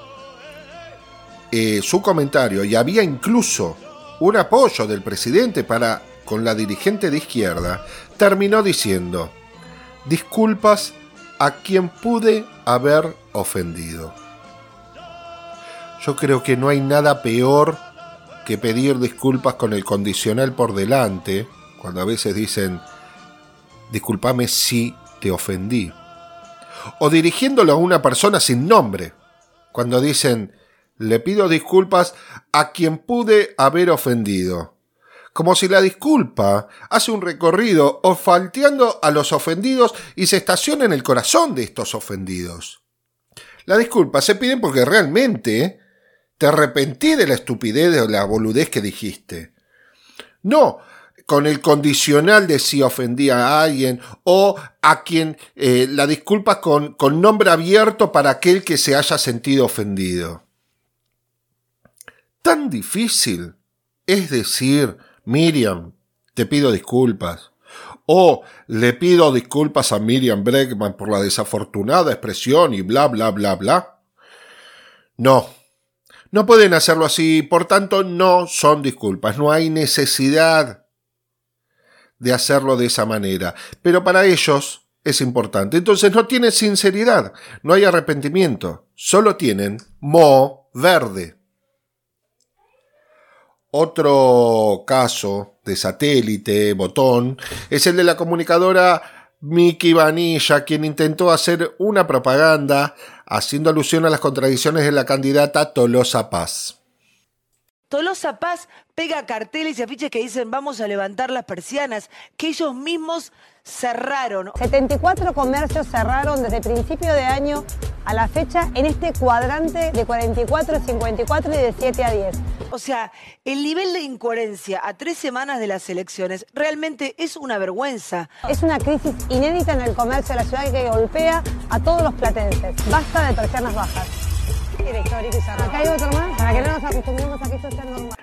eh, su comentario y había incluso un apoyo del presidente para con la dirigente de izquierda, terminó diciendo, disculpas a quien pude haber ofendido. Yo creo que no hay nada peor que pedir disculpas con el condicional por delante, cuando a veces dicen, discúlpame si te ofendí. O dirigiéndolo a una persona sin nombre, cuando dicen, le pido disculpas a quien pude haber ofendido. Como si la disculpa hace un recorrido olfateando a los ofendidos y se estaciona en el corazón de estos ofendidos. La disculpa se piden porque realmente te arrepentí de la estupidez o la boludez que dijiste. No con el condicional de si ofendía a alguien o a quien eh, la disculpa con, con nombre abierto para aquel que se haya sentido ofendido tan difícil es decir, Miriam, te pido disculpas. O le pido disculpas a Miriam Bregman por la desafortunada expresión y bla, bla, bla, bla. No, No pueden hacerlo así, por tanto no son disculpas, no hay necesidad de hacerlo de esa manera. Pero para ellos es importante. Entonces no tienen sinceridad, no hay arrepentimiento, solo tienen mo verde. Otro caso de satélite, botón, es el de la comunicadora Miki Vanilla, quien intentó hacer una propaganda haciendo alusión a las contradicciones de la candidata Tolosa Paz. Tolosa Paz pega carteles y afiches que dicen vamos a levantar las persianas, que ellos mismos cerraron. 74 comercios cerraron desde principio de año a la fecha en este cuadrante de 44 a 54 y de 7 a 10. O sea, el nivel de incoherencia a tres semanas de las elecciones realmente es una vergüenza. Es una crisis inédita en el comercio de la ciudad que golpea a todos los platenses. Basta de persianas bajas.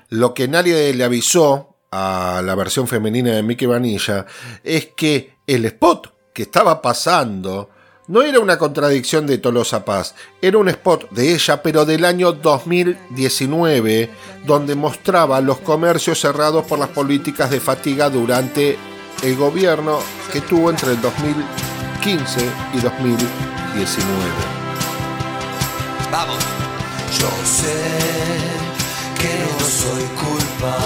Lo que nadie le avisó a la versión femenina de Mickey Vanilla es que el spot que estaba pasando no era una contradicción de Tolosa Paz, era un spot de ella, pero del año 2019, donde mostraba los comercios cerrados por las políticas de fatiga durante el gobierno que tuvo entre el 2015 y 2019. Vamos. Yo sé que no soy culpable.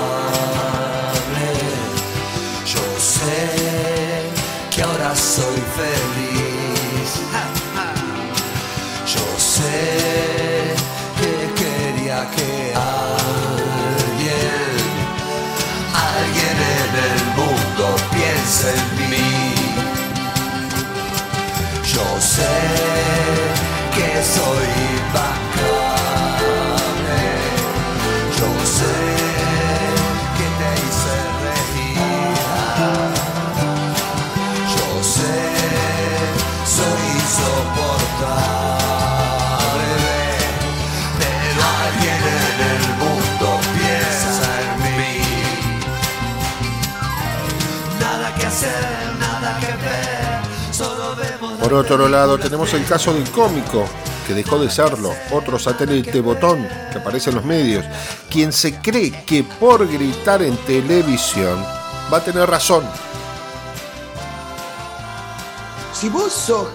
Yo sé que ahora soy feliz. Yo sé que quería que alguien, alguien en el mundo piense en mí. Yo sé que soy Por otro lado, tenemos el caso del cómico, que dejó de serlo, otro satélite botón que aparece en los medios, quien se cree que por gritar en televisión va a tener razón. Si vos sos,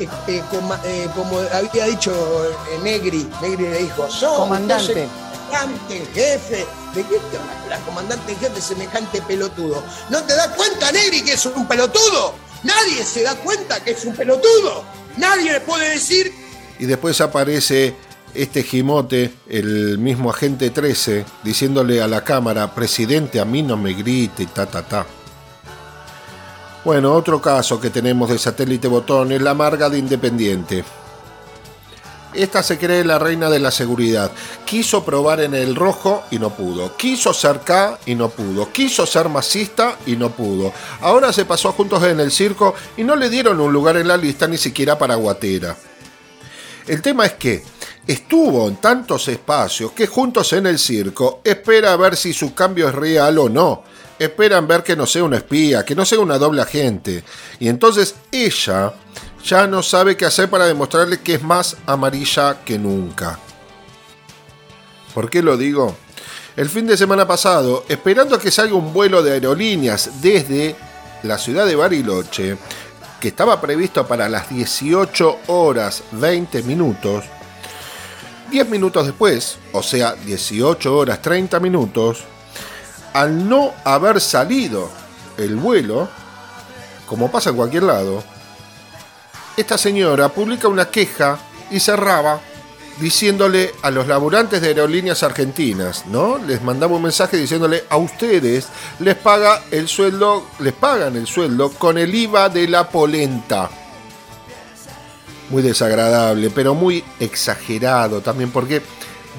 eh, eh, coma- eh, como había dicho eh, Negri, Negri le dijo, sos Comandante. semejante jefe, ¿de qué te comandante en jefe semejante pelotudo? ¿No te das cuenta, Negri, que es un pelotudo? Nadie se da cuenta que es un pelotudo. Nadie le puede decir Y después aparece este gimote, el mismo agente 13, diciéndole a la cámara, presidente, a mí no me grite, ta, ta, ta. Bueno, otro caso que tenemos de satélite botón es la Marga de Independiente. Esta se cree la reina de la seguridad. Quiso probar en el rojo y no pudo. Quiso ser K y no pudo. Quiso ser masista y no pudo. Ahora se pasó juntos en el circo y no le dieron un lugar en la lista ni siquiera para Guatera. El tema es que estuvo en tantos espacios que juntos en el circo espera a ver si su cambio es real o no. Esperan ver que no sea una espía, que no sea una doble agente. Y entonces ella ya no sabe qué hacer para demostrarle que es más amarilla que nunca. ¿Por qué lo digo? El fin de semana pasado, esperando que salga un vuelo de aerolíneas desde la ciudad de Bariloche, que estaba previsto para las 18 horas 20 minutos, 10 minutos después, o sea, 18 horas 30 minutos, al no haber salido el vuelo, como pasa en cualquier lado, esta señora publica una queja y cerraba diciéndole a los laburantes de aerolíneas argentinas, ¿no? Les mandaba un mensaje diciéndole a ustedes les paga el sueldo, les pagan el sueldo con el IVA de la polenta. Muy desagradable, pero muy exagerado también porque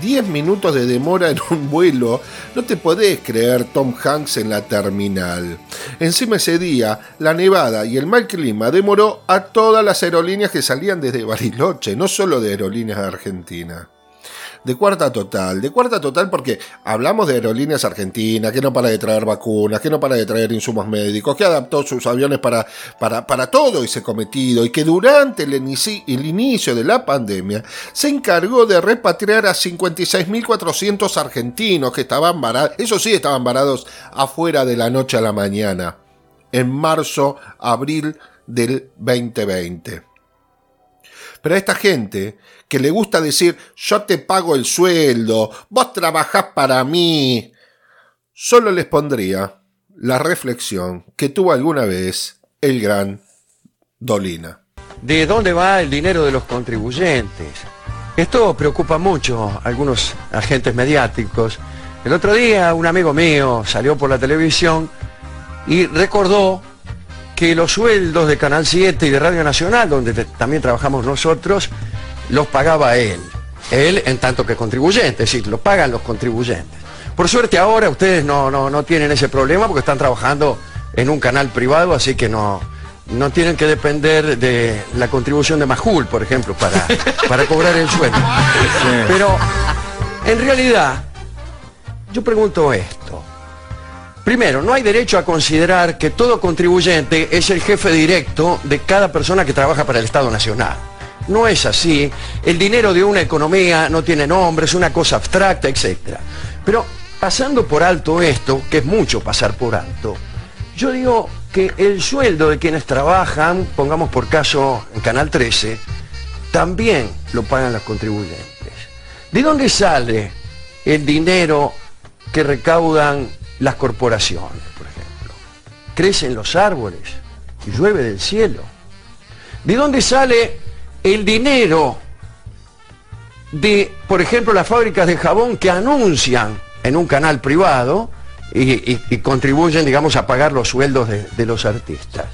10 minutos de demora en un vuelo, no te podés creer Tom Hanks en la terminal. Encima ese día, la nevada y el mal clima demoró a todas las aerolíneas que salían desde Bariloche, no solo de aerolíneas de Argentina. De cuarta total. De cuarta total porque hablamos de aerolíneas argentinas, que no para de traer vacunas, que no para de traer insumos médicos, que adaptó sus aviones para, para, para todo ese cometido y que durante el, inici- el inicio de la pandemia se encargó de repatriar a 56.400 argentinos que estaban varados, eso sí, estaban varados afuera de la noche a la mañana, en marzo, abril del 2020. Pero a esta gente que le gusta decir yo te pago el sueldo, vos trabajás para mí, solo les pondría la reflexión que tuvo alguna vez el gran Dolina. ¿De dónde va el dinero de los contribuyentes? Esto preocupa mucho a algunos agentes mediáticos. El otro día un amigo mío salió por la televisión y recordó que los sueldos de Canal 7 y de Radio Nacional, donde te- también trabajamos nosotros, los pagaba él. Él en tanto que contribuyente, es decir, los pagan los contribuyentes. Por suerte ahora ustedes no, no, no tienen ese problema porque están trabajando en un canal privado, así que no, no tienen que depender de la contribución de Majul, por ejemplo, para, para cobrar el sueldo. Pero en realidad, yo pregunto esto. Primero, no hay derecho a considerar que todo contribuyente es el jefe directo de cada persona que trabaja para el Estado Nacional. No es así. El dinero de una economía no tiene nombre, es una cosa abstracta, etc. Pero pasando por alto esto, que es mucho pasar por alto, yo digo que el sueldo de quienes trabajan, pongamos por caso en Canal 13, también lo pagan los contribuyentes. ¿De dónde sale el dinero que recaudan las corporaciones, por ejemplo? Crecen los árboles, llueve del cielo. ¿De dónde sale el dinero de, por ejemplo, las fábricas de jabón que anuncian en un canal privado y, y- y contribuyen, digamos, a pagar los sueldos de los artistas?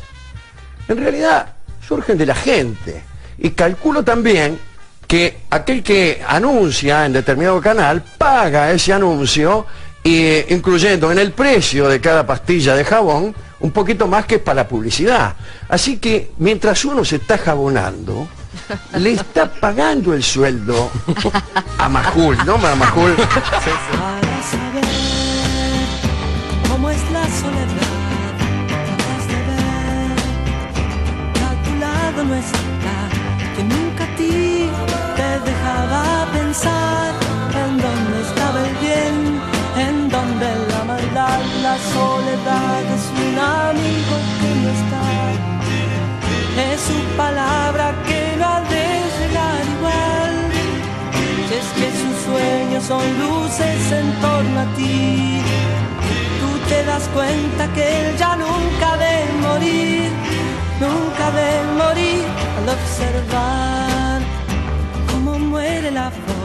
En realidad surgen de la gente. Y calculo también que aquel que anuncia en determinado canal paga ese anuncio, eh, incluyendo en el precio de cada pastilla de jabón un poquito más que para la publicidad. Así que mientras uno se está jabonando, le está pagando el sueldo a Majul, ¿no? A Majul. Su palabra que no ha de igual. Si es que sus sueños son luces en torno a ti, tú te das cuenta que él ya nunca de morir, nunca de morir al observar cómo muere la flor.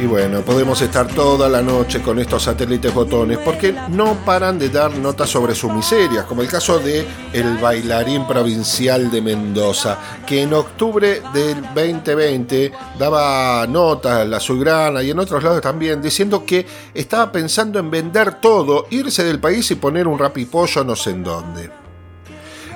Y bueno, podemos estar toda la noche con estos satélites botones porque no paran de dar notas sobre su miseria, como el caso de el bailarín provincial de Mendoza, que en octubre del 2020 daba notas en la Azulgrana y en otros lados también, diciendo que estaba pensando en vender todo, irse del país y poner un rapipollo no sé en dónde.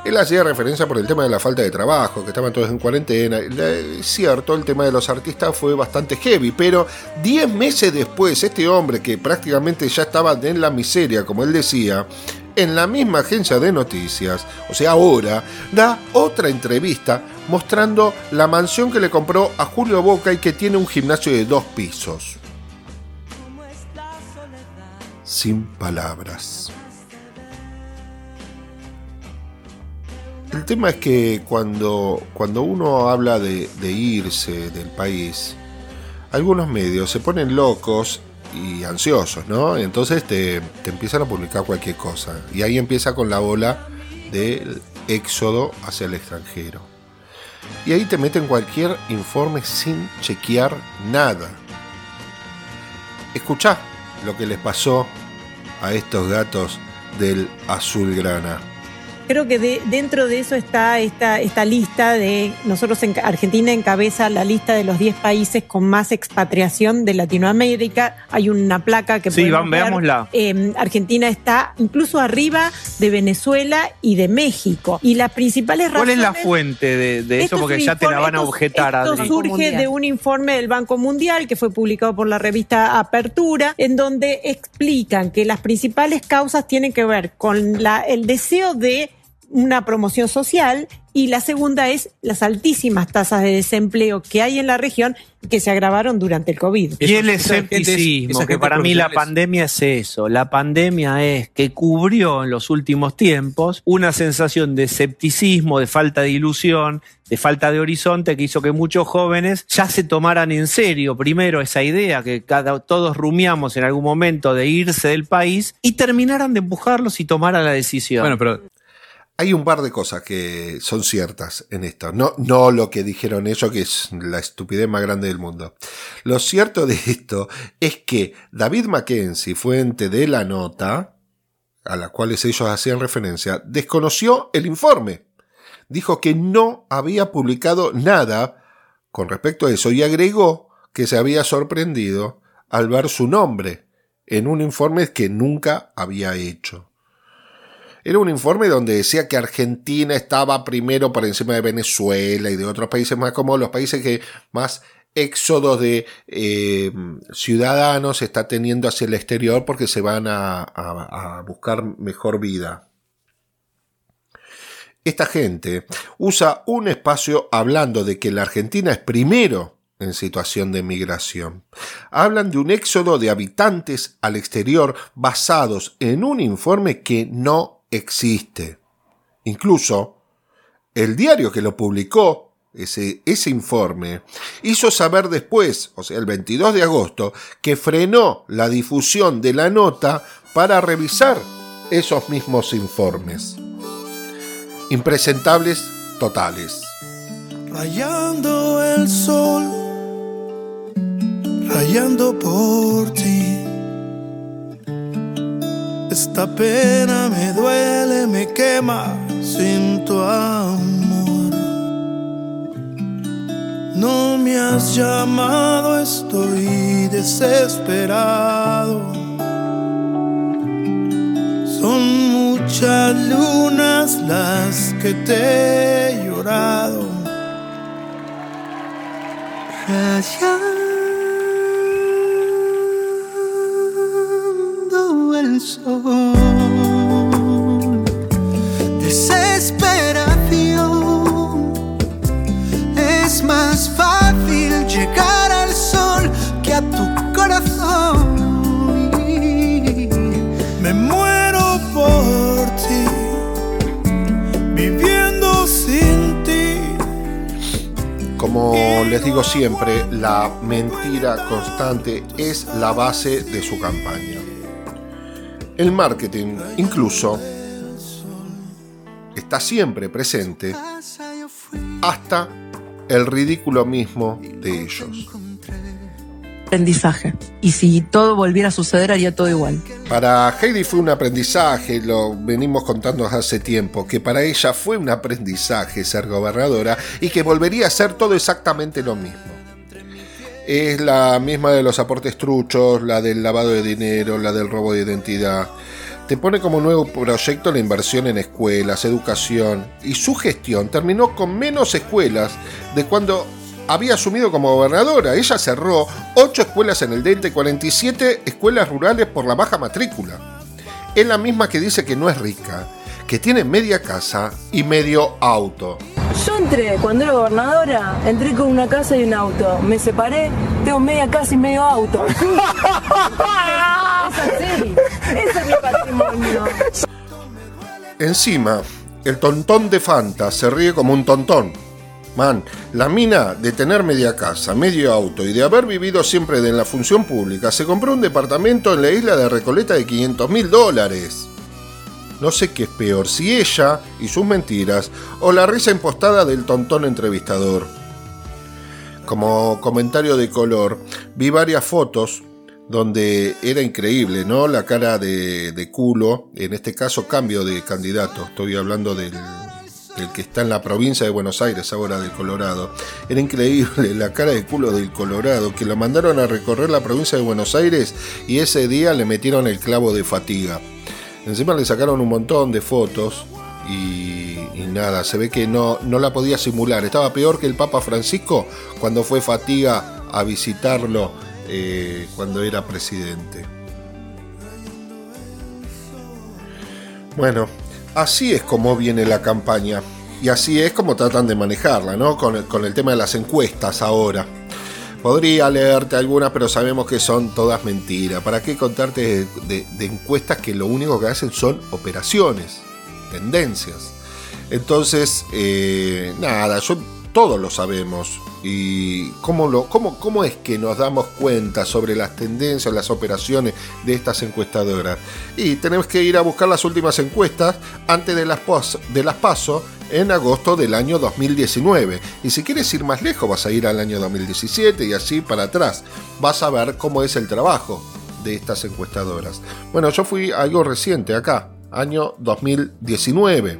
Él hacía referencia por el tema de la falta de trabajo, que estaban todos en cuarentena. La- Es cierto, el tema de los artistas fue bastante heavy, pero 10 meses después, este hombre que prácticamente ya estaba en la miseria, como él decía, en la misma agencia de noticias, o sea, ahora, da otra entrevista mostrando la mansión que le compró a Julio Boca y que tiene un gimnasio de dos pisos. Sin palabras. El tema es que cuando, cuando uno habla de, irse del país, algunos medios se ponen locos y ansiosos, ¿no? Entonces te, te empiezan a publicar cualquier cosa. Y ahí empieza con la ola del éxodo hacia el extranjero. Y ahí te meten cualquier informe sin chequear nada. Escuchá lo que les pasó a estos gatos del azulgrana. Creo que de- dentro de eso está esta, esta lista de, nosotros en Argentina encabeza la lista de los 10 países con más expatriación de Latinoamérica. Hay una placa que Sí, van- veámosla. Eh, Argentina está incluso arriba de Venezuela y de México. Y las principales ¿Cuál es razones... la fuente de, de eso? Esto es Porque un ya te la informe- van a esto- objetar, Esto Adri. surge de un informe del Banco Mundial que fue publicado por la revista Apertura, en donde explican que las principales causas tienen que ver con la- el deseo de una promoción social y la segunda es las altísimas tasas de desempleo que hay en la región que se agravaron durante el COVID. Y el es- escepticismo, que para mí la pandemia es eso. La pandemia es que cubrió en los últimos tiempos una sensación de escepticismo, de falta de ilusión, de falta de horizonte, que hizo que muchos jóvenes ya se tomaran en serio primero esa idea que cada, todos rumiamos en algún momento de irse del país y terminaran de empujarlos y tomaran la decisión. Bueno, pero Hay un par de cosas que son ciertas en esto. No, no lo que dijeron ellos, que es la estupidez más grande del mundo. Lo cierto de esto es que David Mackenzie, fuente de la nota, a la cual ellos hacían referencia, desconoció el informe. Dijo que no había publicado nada con respecto a eso y agregó que se había sorprendido al ver su nombre en un informe que nunca había hecho. Era un informe donde decía que Argentina estaba primero por encima de Venezuela y de otros países más como los países que más éxodos de eh, ciudadanos está teniendo hacia el exterior porque se van a, a- a buscar mejor vida. Esta gente usa un espacio hablando de que la Argentina es primero en situación de migración. Hablan de un éxodo de habitantes al exterior basados en un informe que no existe. Incluso el diario que lo publicó, ese, ese informe, hizo saber después, o sea, el 22 de agosto, que frenó la difusión de la nota para revisar esos mismos informes. Impresentables totales. Rayando el sol, rayando por ti. Esta pena me duele, me quema sin tu amor. No me has llamado, estoy desesperado. Son muchas lunas las que te he llorado. Rayando Desesperación. Es más fácil llegar al sol que a tu corazón. Me muero por ti, viviendo sin ti. Como les digo siempre, la mentira constante es la base de su campaña. El marketing, incluso, está siempre presente hasta el ridículo mismo de ellos. aprendizaje. Y si todo volviera a suceder, haría todo igual. Para Heidi fue un aprendizaje, lo venimos contando hace tiempo, que para ella fue un aprendizaje ser gobernadora y que volvería a ser todo exactamente lo mismo. Es la misma de los aportes truchos, la del lavado de dinero, la del robo de identidad. Te pone como nuevo proyecto la inversión en escuelas, educación, y su gestión terminó con menos escuelas de cuando había asumido como gobernadora. Ella cerró 8 escuelas en el Delta y 47 escuelas rurales por la baja matrícula. Es la misma que dice que no es rica, que tiene media casa y medio auto. Yo entré, cuando era gobernadora, entré con una casa y un auto. Me separé, tengo media casa y medio auto. es así, ese es mi patrimonio. Encima, el tontón de Fanta se ríe como un tontón. Man, la mina de tener media casa, medio auto y de haber vivido siempre en la función pública, se compró un departamento en la isla de Recoleta de 500 mil dólares. No sé qué es peor, si ella y sus mentiras o la risa impostada del tontón entrevistador. Como comentario de color, vi varias fotos donde era increíble, ¿no? La cara de, culo, en este caso cambio de candidato, estoy hablando del que está en la provincia de Buenos Aires, ahora del Colorado. Era increíble la cara de culo del Colorado, que lo mandaron a recorrer la provincia de Buenos Aires y ese día le metieron el clavo de fatiga. Encima le sacaron un montón de fotos y, nada, se ve que no, no la podía simular. Estaba peor que el Papa Francisco cuando fue fatiga a visitarlo eh, cuando era presidente. Bueno, así es como viene la campaña. Y así es como tratan de manejarla, ¿no? Con el, con el tema de las encuestas ahora. Podría leerte algunas, pero sabemos que son todas mentiras. ¿Para qué contarte de, encuestas que lo único que hacen son operaciones, tendencias? Entonces, eh, nada, todos lo sabemos. ¿Y cómo, lo, cómo, cómo es que nos damos cuenta sobre las tendencias, las operaciones de estas encuestadoras? Y tenemos que ir a buscar las últimas encuestas antes de las, pos- de las PASO en agosto del año 2019. Y si quieres ir más lejos, vas a ir al año 2017 y así para atrás. Vas a ver cómo es el trabajo de estas encuestadoras. Bueno, yo fui algo reciente acá, año 2019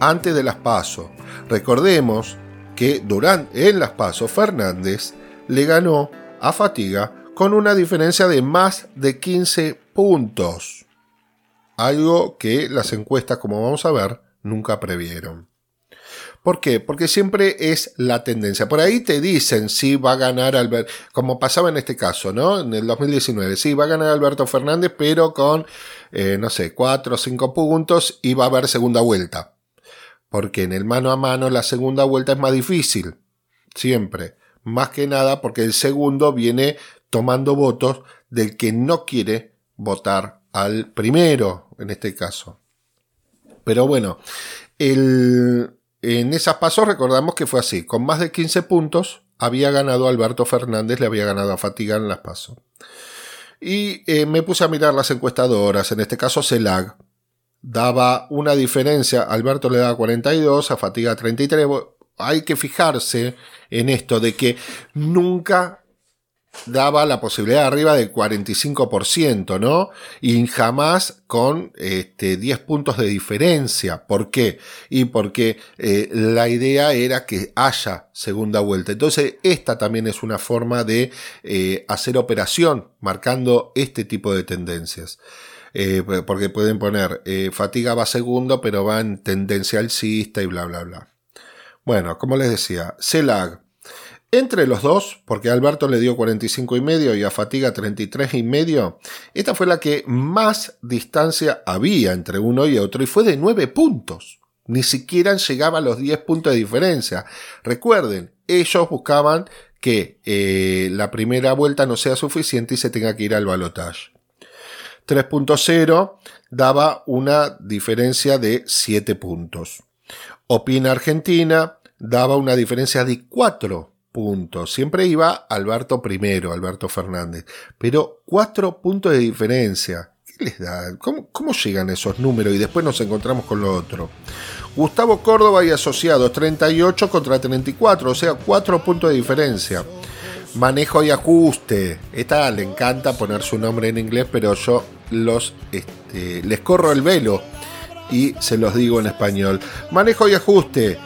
antes de las PASO. Recordemos que durante en las PASO Fernández le ganó a Fatiga con una diferencia de más de 15 puntos. Algo que las encuestas, como vamos a ver, nunca previeron. ¿Por qué? Porque siempre es la tendencia. Por ahí te dicen si va a ganar Alberto, como pasaba en este caso, ¿no? En el 2019, sí, va a ganar Alberto Fernández, pero con, eh, no sé, 4 o 5 puntos y va a haber segunda vuelta. Porque en el mano a mano la segunda vuelta es más difícil. Siempre. Más que nada porque el segundo viene tomando votos del que no quiere votar al primero, en este caso. Pero bueno, el, en esas pasos recordamos que fue así. Con más de 15 puntos había ganado Alberto Fernández, le había ganado a Fatiga en las pasos. Y eh, me puse a mirar las encuestadoras, en este caso CELAG. Daba una diferencia, Alberto le daba 42, a Fatiga 33. Hay que fijarse en esto de que nunca daba la posibilidad arriba del 45%, ¿no? Y jamás con este, 10 puntos de diferencia. ¿Por qué? Y porque eh, la idea era que haya segunda vuelta. Entonces, esta también es una forma de eh, hacer operación, marcando este tipo de tendencias. Eh, porque pueden poner eh, fatiga va segundo, pero va en tendencia alcista y bla, bla, bla. Bueno, como les decía, CELAG entre los dos, porque Alberto le dio 45 y medio y a Fatiga 33 y medio, esta fue la que más distancia había entre uno y otro y fue de 9 puntos. Ni siquiera llegaba a los 10 puntos de diferencia. Recuerden, ellos buscaban que eh, la primera vuelta no sea suficiente y se tenga que ir al balotaje. 3.0 daba una diferencia de 7 puntos. Opina Argentina daba una diferencia de 4 puntos. Siempre iba Alberto primero, Alberto Fernández. Pero 4 puntos de diferencia. ¿Qué les da? ¿Cómo, ¿Cómo, llegan esos números? Y después nos encontramos con lo otro. Gustavo Córdoba y asociados, 38 contra 34, o sea, 4 puntos de diferencia. Manejo y ajuste. Esta le encanta poner su nombre en inglés, pero yo los este, les corro el velo y se los digo en español. Manejo y ajuste.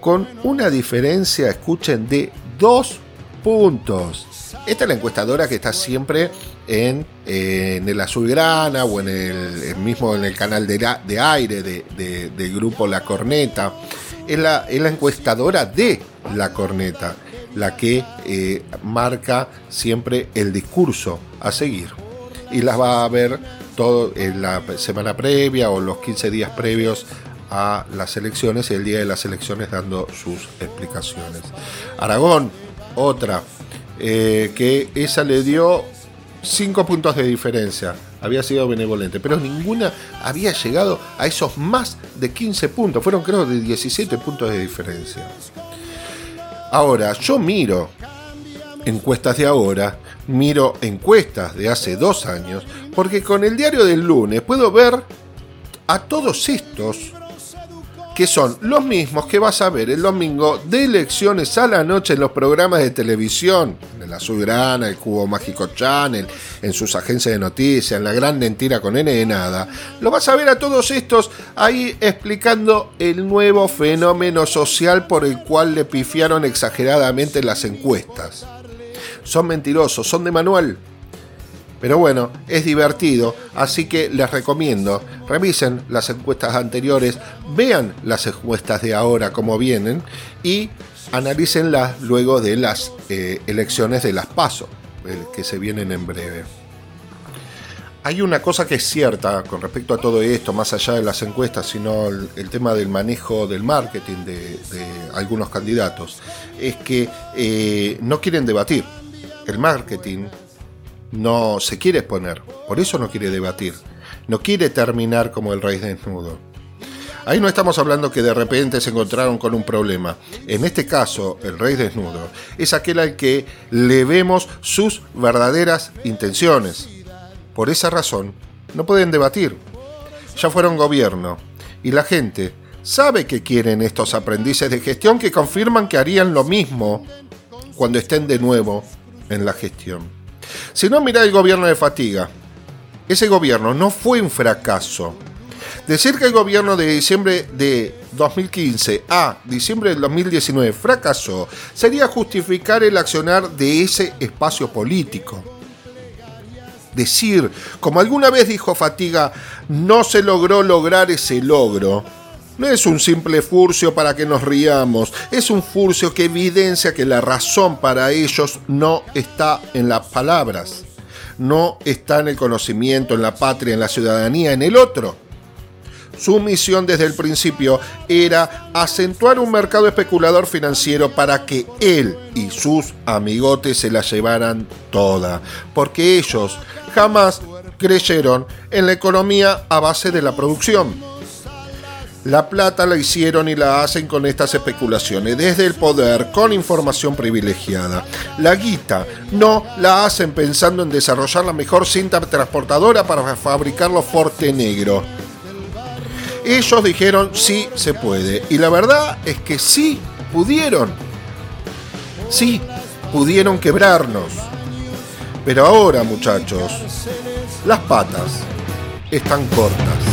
Con una diferencia, escuchen, de 2 puntos. Esta es la encuestadora que está siempre en, en el Azulgrana o en el, mismo en el canal de, de aire de, de, del grupo La Corneta. Es la, es la encuestadora de La Corneta la que eh, marca siempre el discurso a seguir. Y las va a ver todo en la semana previa o los 15 días previos a las elecciones y el día de las elecciones dando sus explicaciones. Aragón, otra, eh, que esa le dio 5 puntos de diferencia. Había sido benevolente, pero ninguna había llegado a esos más de 15 puntos. Fueron creo de 17 puntos de diferencia. Ahora, yo miro encuestas de ahora, miro encuestas de hace dos años, porque con el diario del lunes puedo ver a todos estos que son los mismos que vas a ver el domingo de elecciones a la noche en los programas de televisión, en la Azulgrana, el Cubo Mágico Channel, en sus agencias de noticias, en la gran mentira con N de nada, lo vas a ver a todos estos ahí explicando el nuevo fenómeno social por el cual le pifiaron exageradamente las encuestas. Son mentirosos, son de manual. Pero bueno, es divertido, así que les recomiendo, revisen las encuestas anteriores, vean las encuestas de ahora como vienen y analícenlas luego de las eh, elecciones de las PASO, eh, que se vienen en breve. Hay una cosa que es cierta con respecto a todo esto, más allá de las encuestas, sino el, tema del manejo del marketing de, de algunos candidatos, es que eh, no quieren debatir. El marketing no se quiere exponer, por eso no quiere debatir, no quiere terminar como el rey desnudo. Ahí no estamos hablando que de repente se encontraron con un problema. En este caso, el rey desnudo es aquel al que le vemos sus verdaderas intenciones. Por esa razón, no pueden debatir. Ya fueron gobierno y la gente sabe que quieren estos aprendices de gestión que confirman que harían lo mismo cuando estén de nuevo en la gestión. Si no, mirá el gobierno de Fatiga. Ese gobierno no fue un fracaso. Decir que el gobierno de diciembre de 2015 a diciembre del 2019 fracasó sería justificar el accionar de ese espacio político. Decir, como alguna vez dijo Fatiga, no se logró lograr ese logro, no es un simple furcio para que nos riamos, es un furcio que evidencia que la razón para ellos no está en las palabras, no está en el conocimiento, en la patria, en la ciudadanía, en el otro. Su misión desde el principio era acentuar un mercado especulador financiero para que él y sus amigotes se la llevaran toda, porque ellos jamás creyeron en la economía a base de la producción. La plata la hicieron y la hacen con estas especulaciones, desde el poder, con información privilegiada. La guita no la hacen pensando en desarrollar la mejor cinta transportadora para fabricar los Forte Negro. Ellos dijeron sí se puede. Y la verdad es que sí pudieron. Sí, pudieron quebrarnos. Pero ahora, muchachos, las patas están cortas.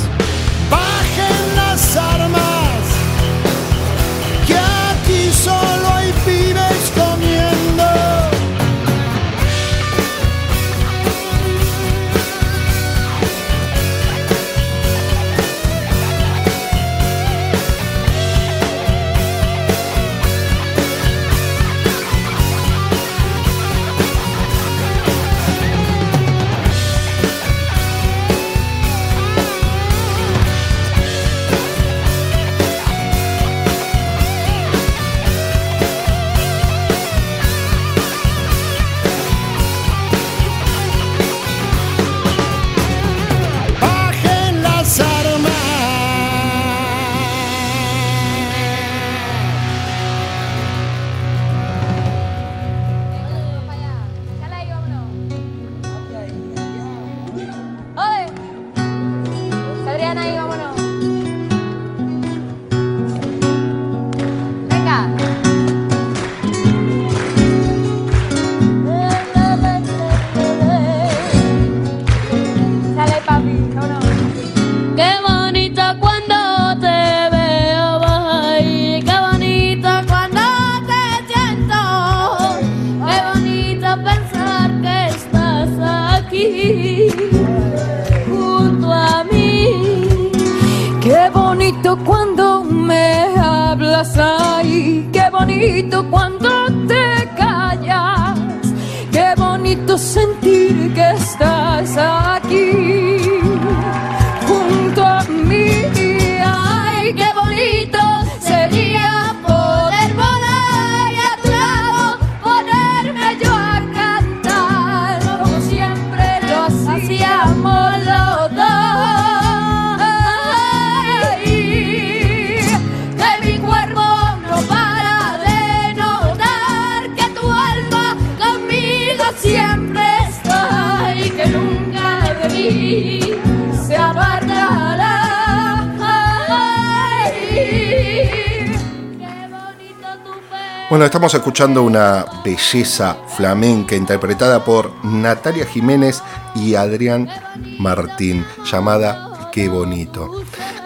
Bueno, estamos escuchando una belleza flamenca interpretada por Natalia Jiménez y Adrián Martín, llamada Qué bonito,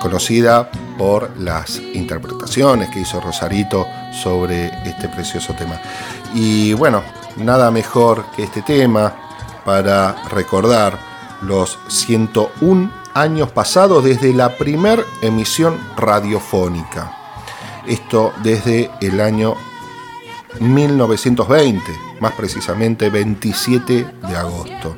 conocida por las interpretaciones que hizo Rosarito sobre este precioso tema. Y bueno, nada mejor que este tema para recordar los 101 años pasados desde la primer emisión radiofónica. Esto desde el año 1920, más precisamente 27 de agosto.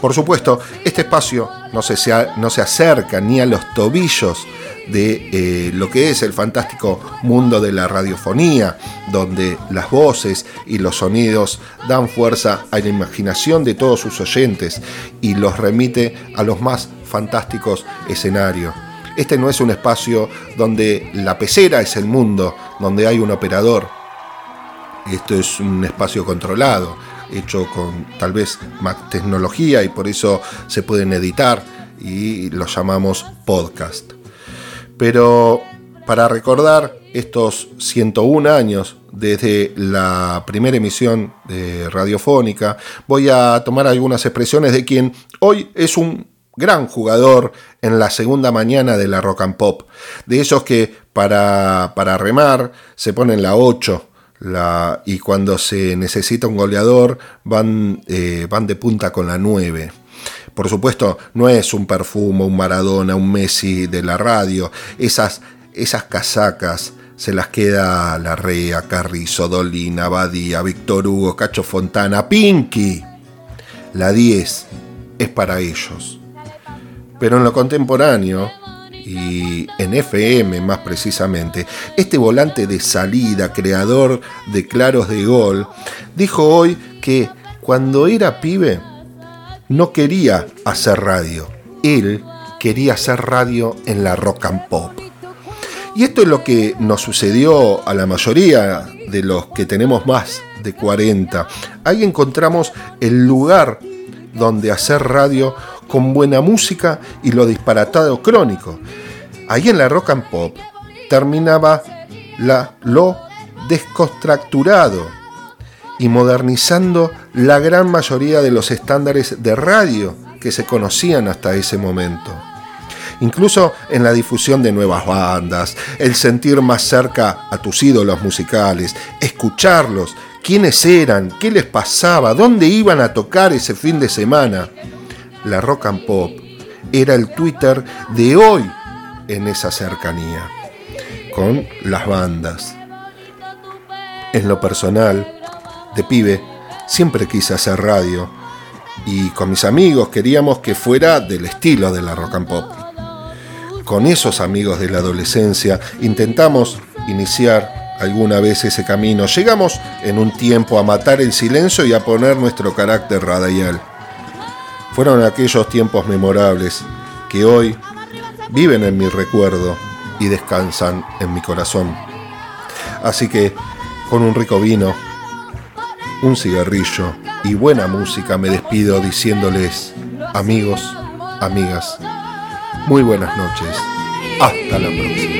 Por supuesto, este espacio no se, no se acerca ni a los tobillos de eh, lo que es el fantástico mundo de la radiofonía, donde las voces y los sonidos dan fuerza a la imaginación de todos sus oyentes y los remite a los más fantásticos escenarios. Este no es un espacio donde la pecera es el mundo, donde hay un operador. Esto es un espacio controlado, hecho con tal vez más tecnología y por eso se pueden editar y lo llamamos podcast. Pero para recordar estos 101 años desde la primera emisión de radiofónica, voy a tomar algunas expresiones de quien hoy es un gran jugador en la segunda mañana de la rock and pop. De esos que para, para remar se ponen la 8 y cuando se necesita un goleador van, eh, van de punta con la 9. Por supuesto, no es un perfumo, un Maradona, un Messi de la radio. Esas, esas casacas se las queda Larrea, Carrizo, Dolina, Badía, Víctor Hugo, Cacho Fontana, Pinky. La 10 es para ellos. Pero en lo contemporáneo, y en FM más precisamente, este volante de salida, creador de claros de gol, dijo hoy que cuando era pibe no quería hacer radio, él quería hacer radio en la rock and pop. Y esto es lo que nos sucedió a la mayoría de los que tenemos más de 40. Ahí encontramos el lugar donde hacer radio con buena música y lo disparatado crónico. Ahí en la rock and pop terminaba la, lo descontracturado y modernizando la gran mayoría de los estándares de radio que se conocían hasta ese momento. Incluso en la difusión de nuevas bandas, el sentir más cerca a tus ídolos musicales, escucharlos, quiénes eran, qué les pasaba, dónde iban a tocar ese fin de semana. La rock and pop era el Twitter de hoy en esa cercanía, con las bandas. En lo personal, de pibe, siempre quise hacer radio y con mis amigos queríamos que fuera del estilo de la rock and pop. Con esos amigos de la adolescencia intentamos iniciar alguna vez ese camino. Llegamos en un tiempo a matar el silencio y a poner nuestro carácter radial. Fueron aquellos tiempos memorables que hoy viven en mi recuerdo y descansan en mi corazón. Así que, con un rico vino, un cigarrillo y buena música me despido diciéndoles, amigos, amigas, muy buenas noches. Hasta la próxima.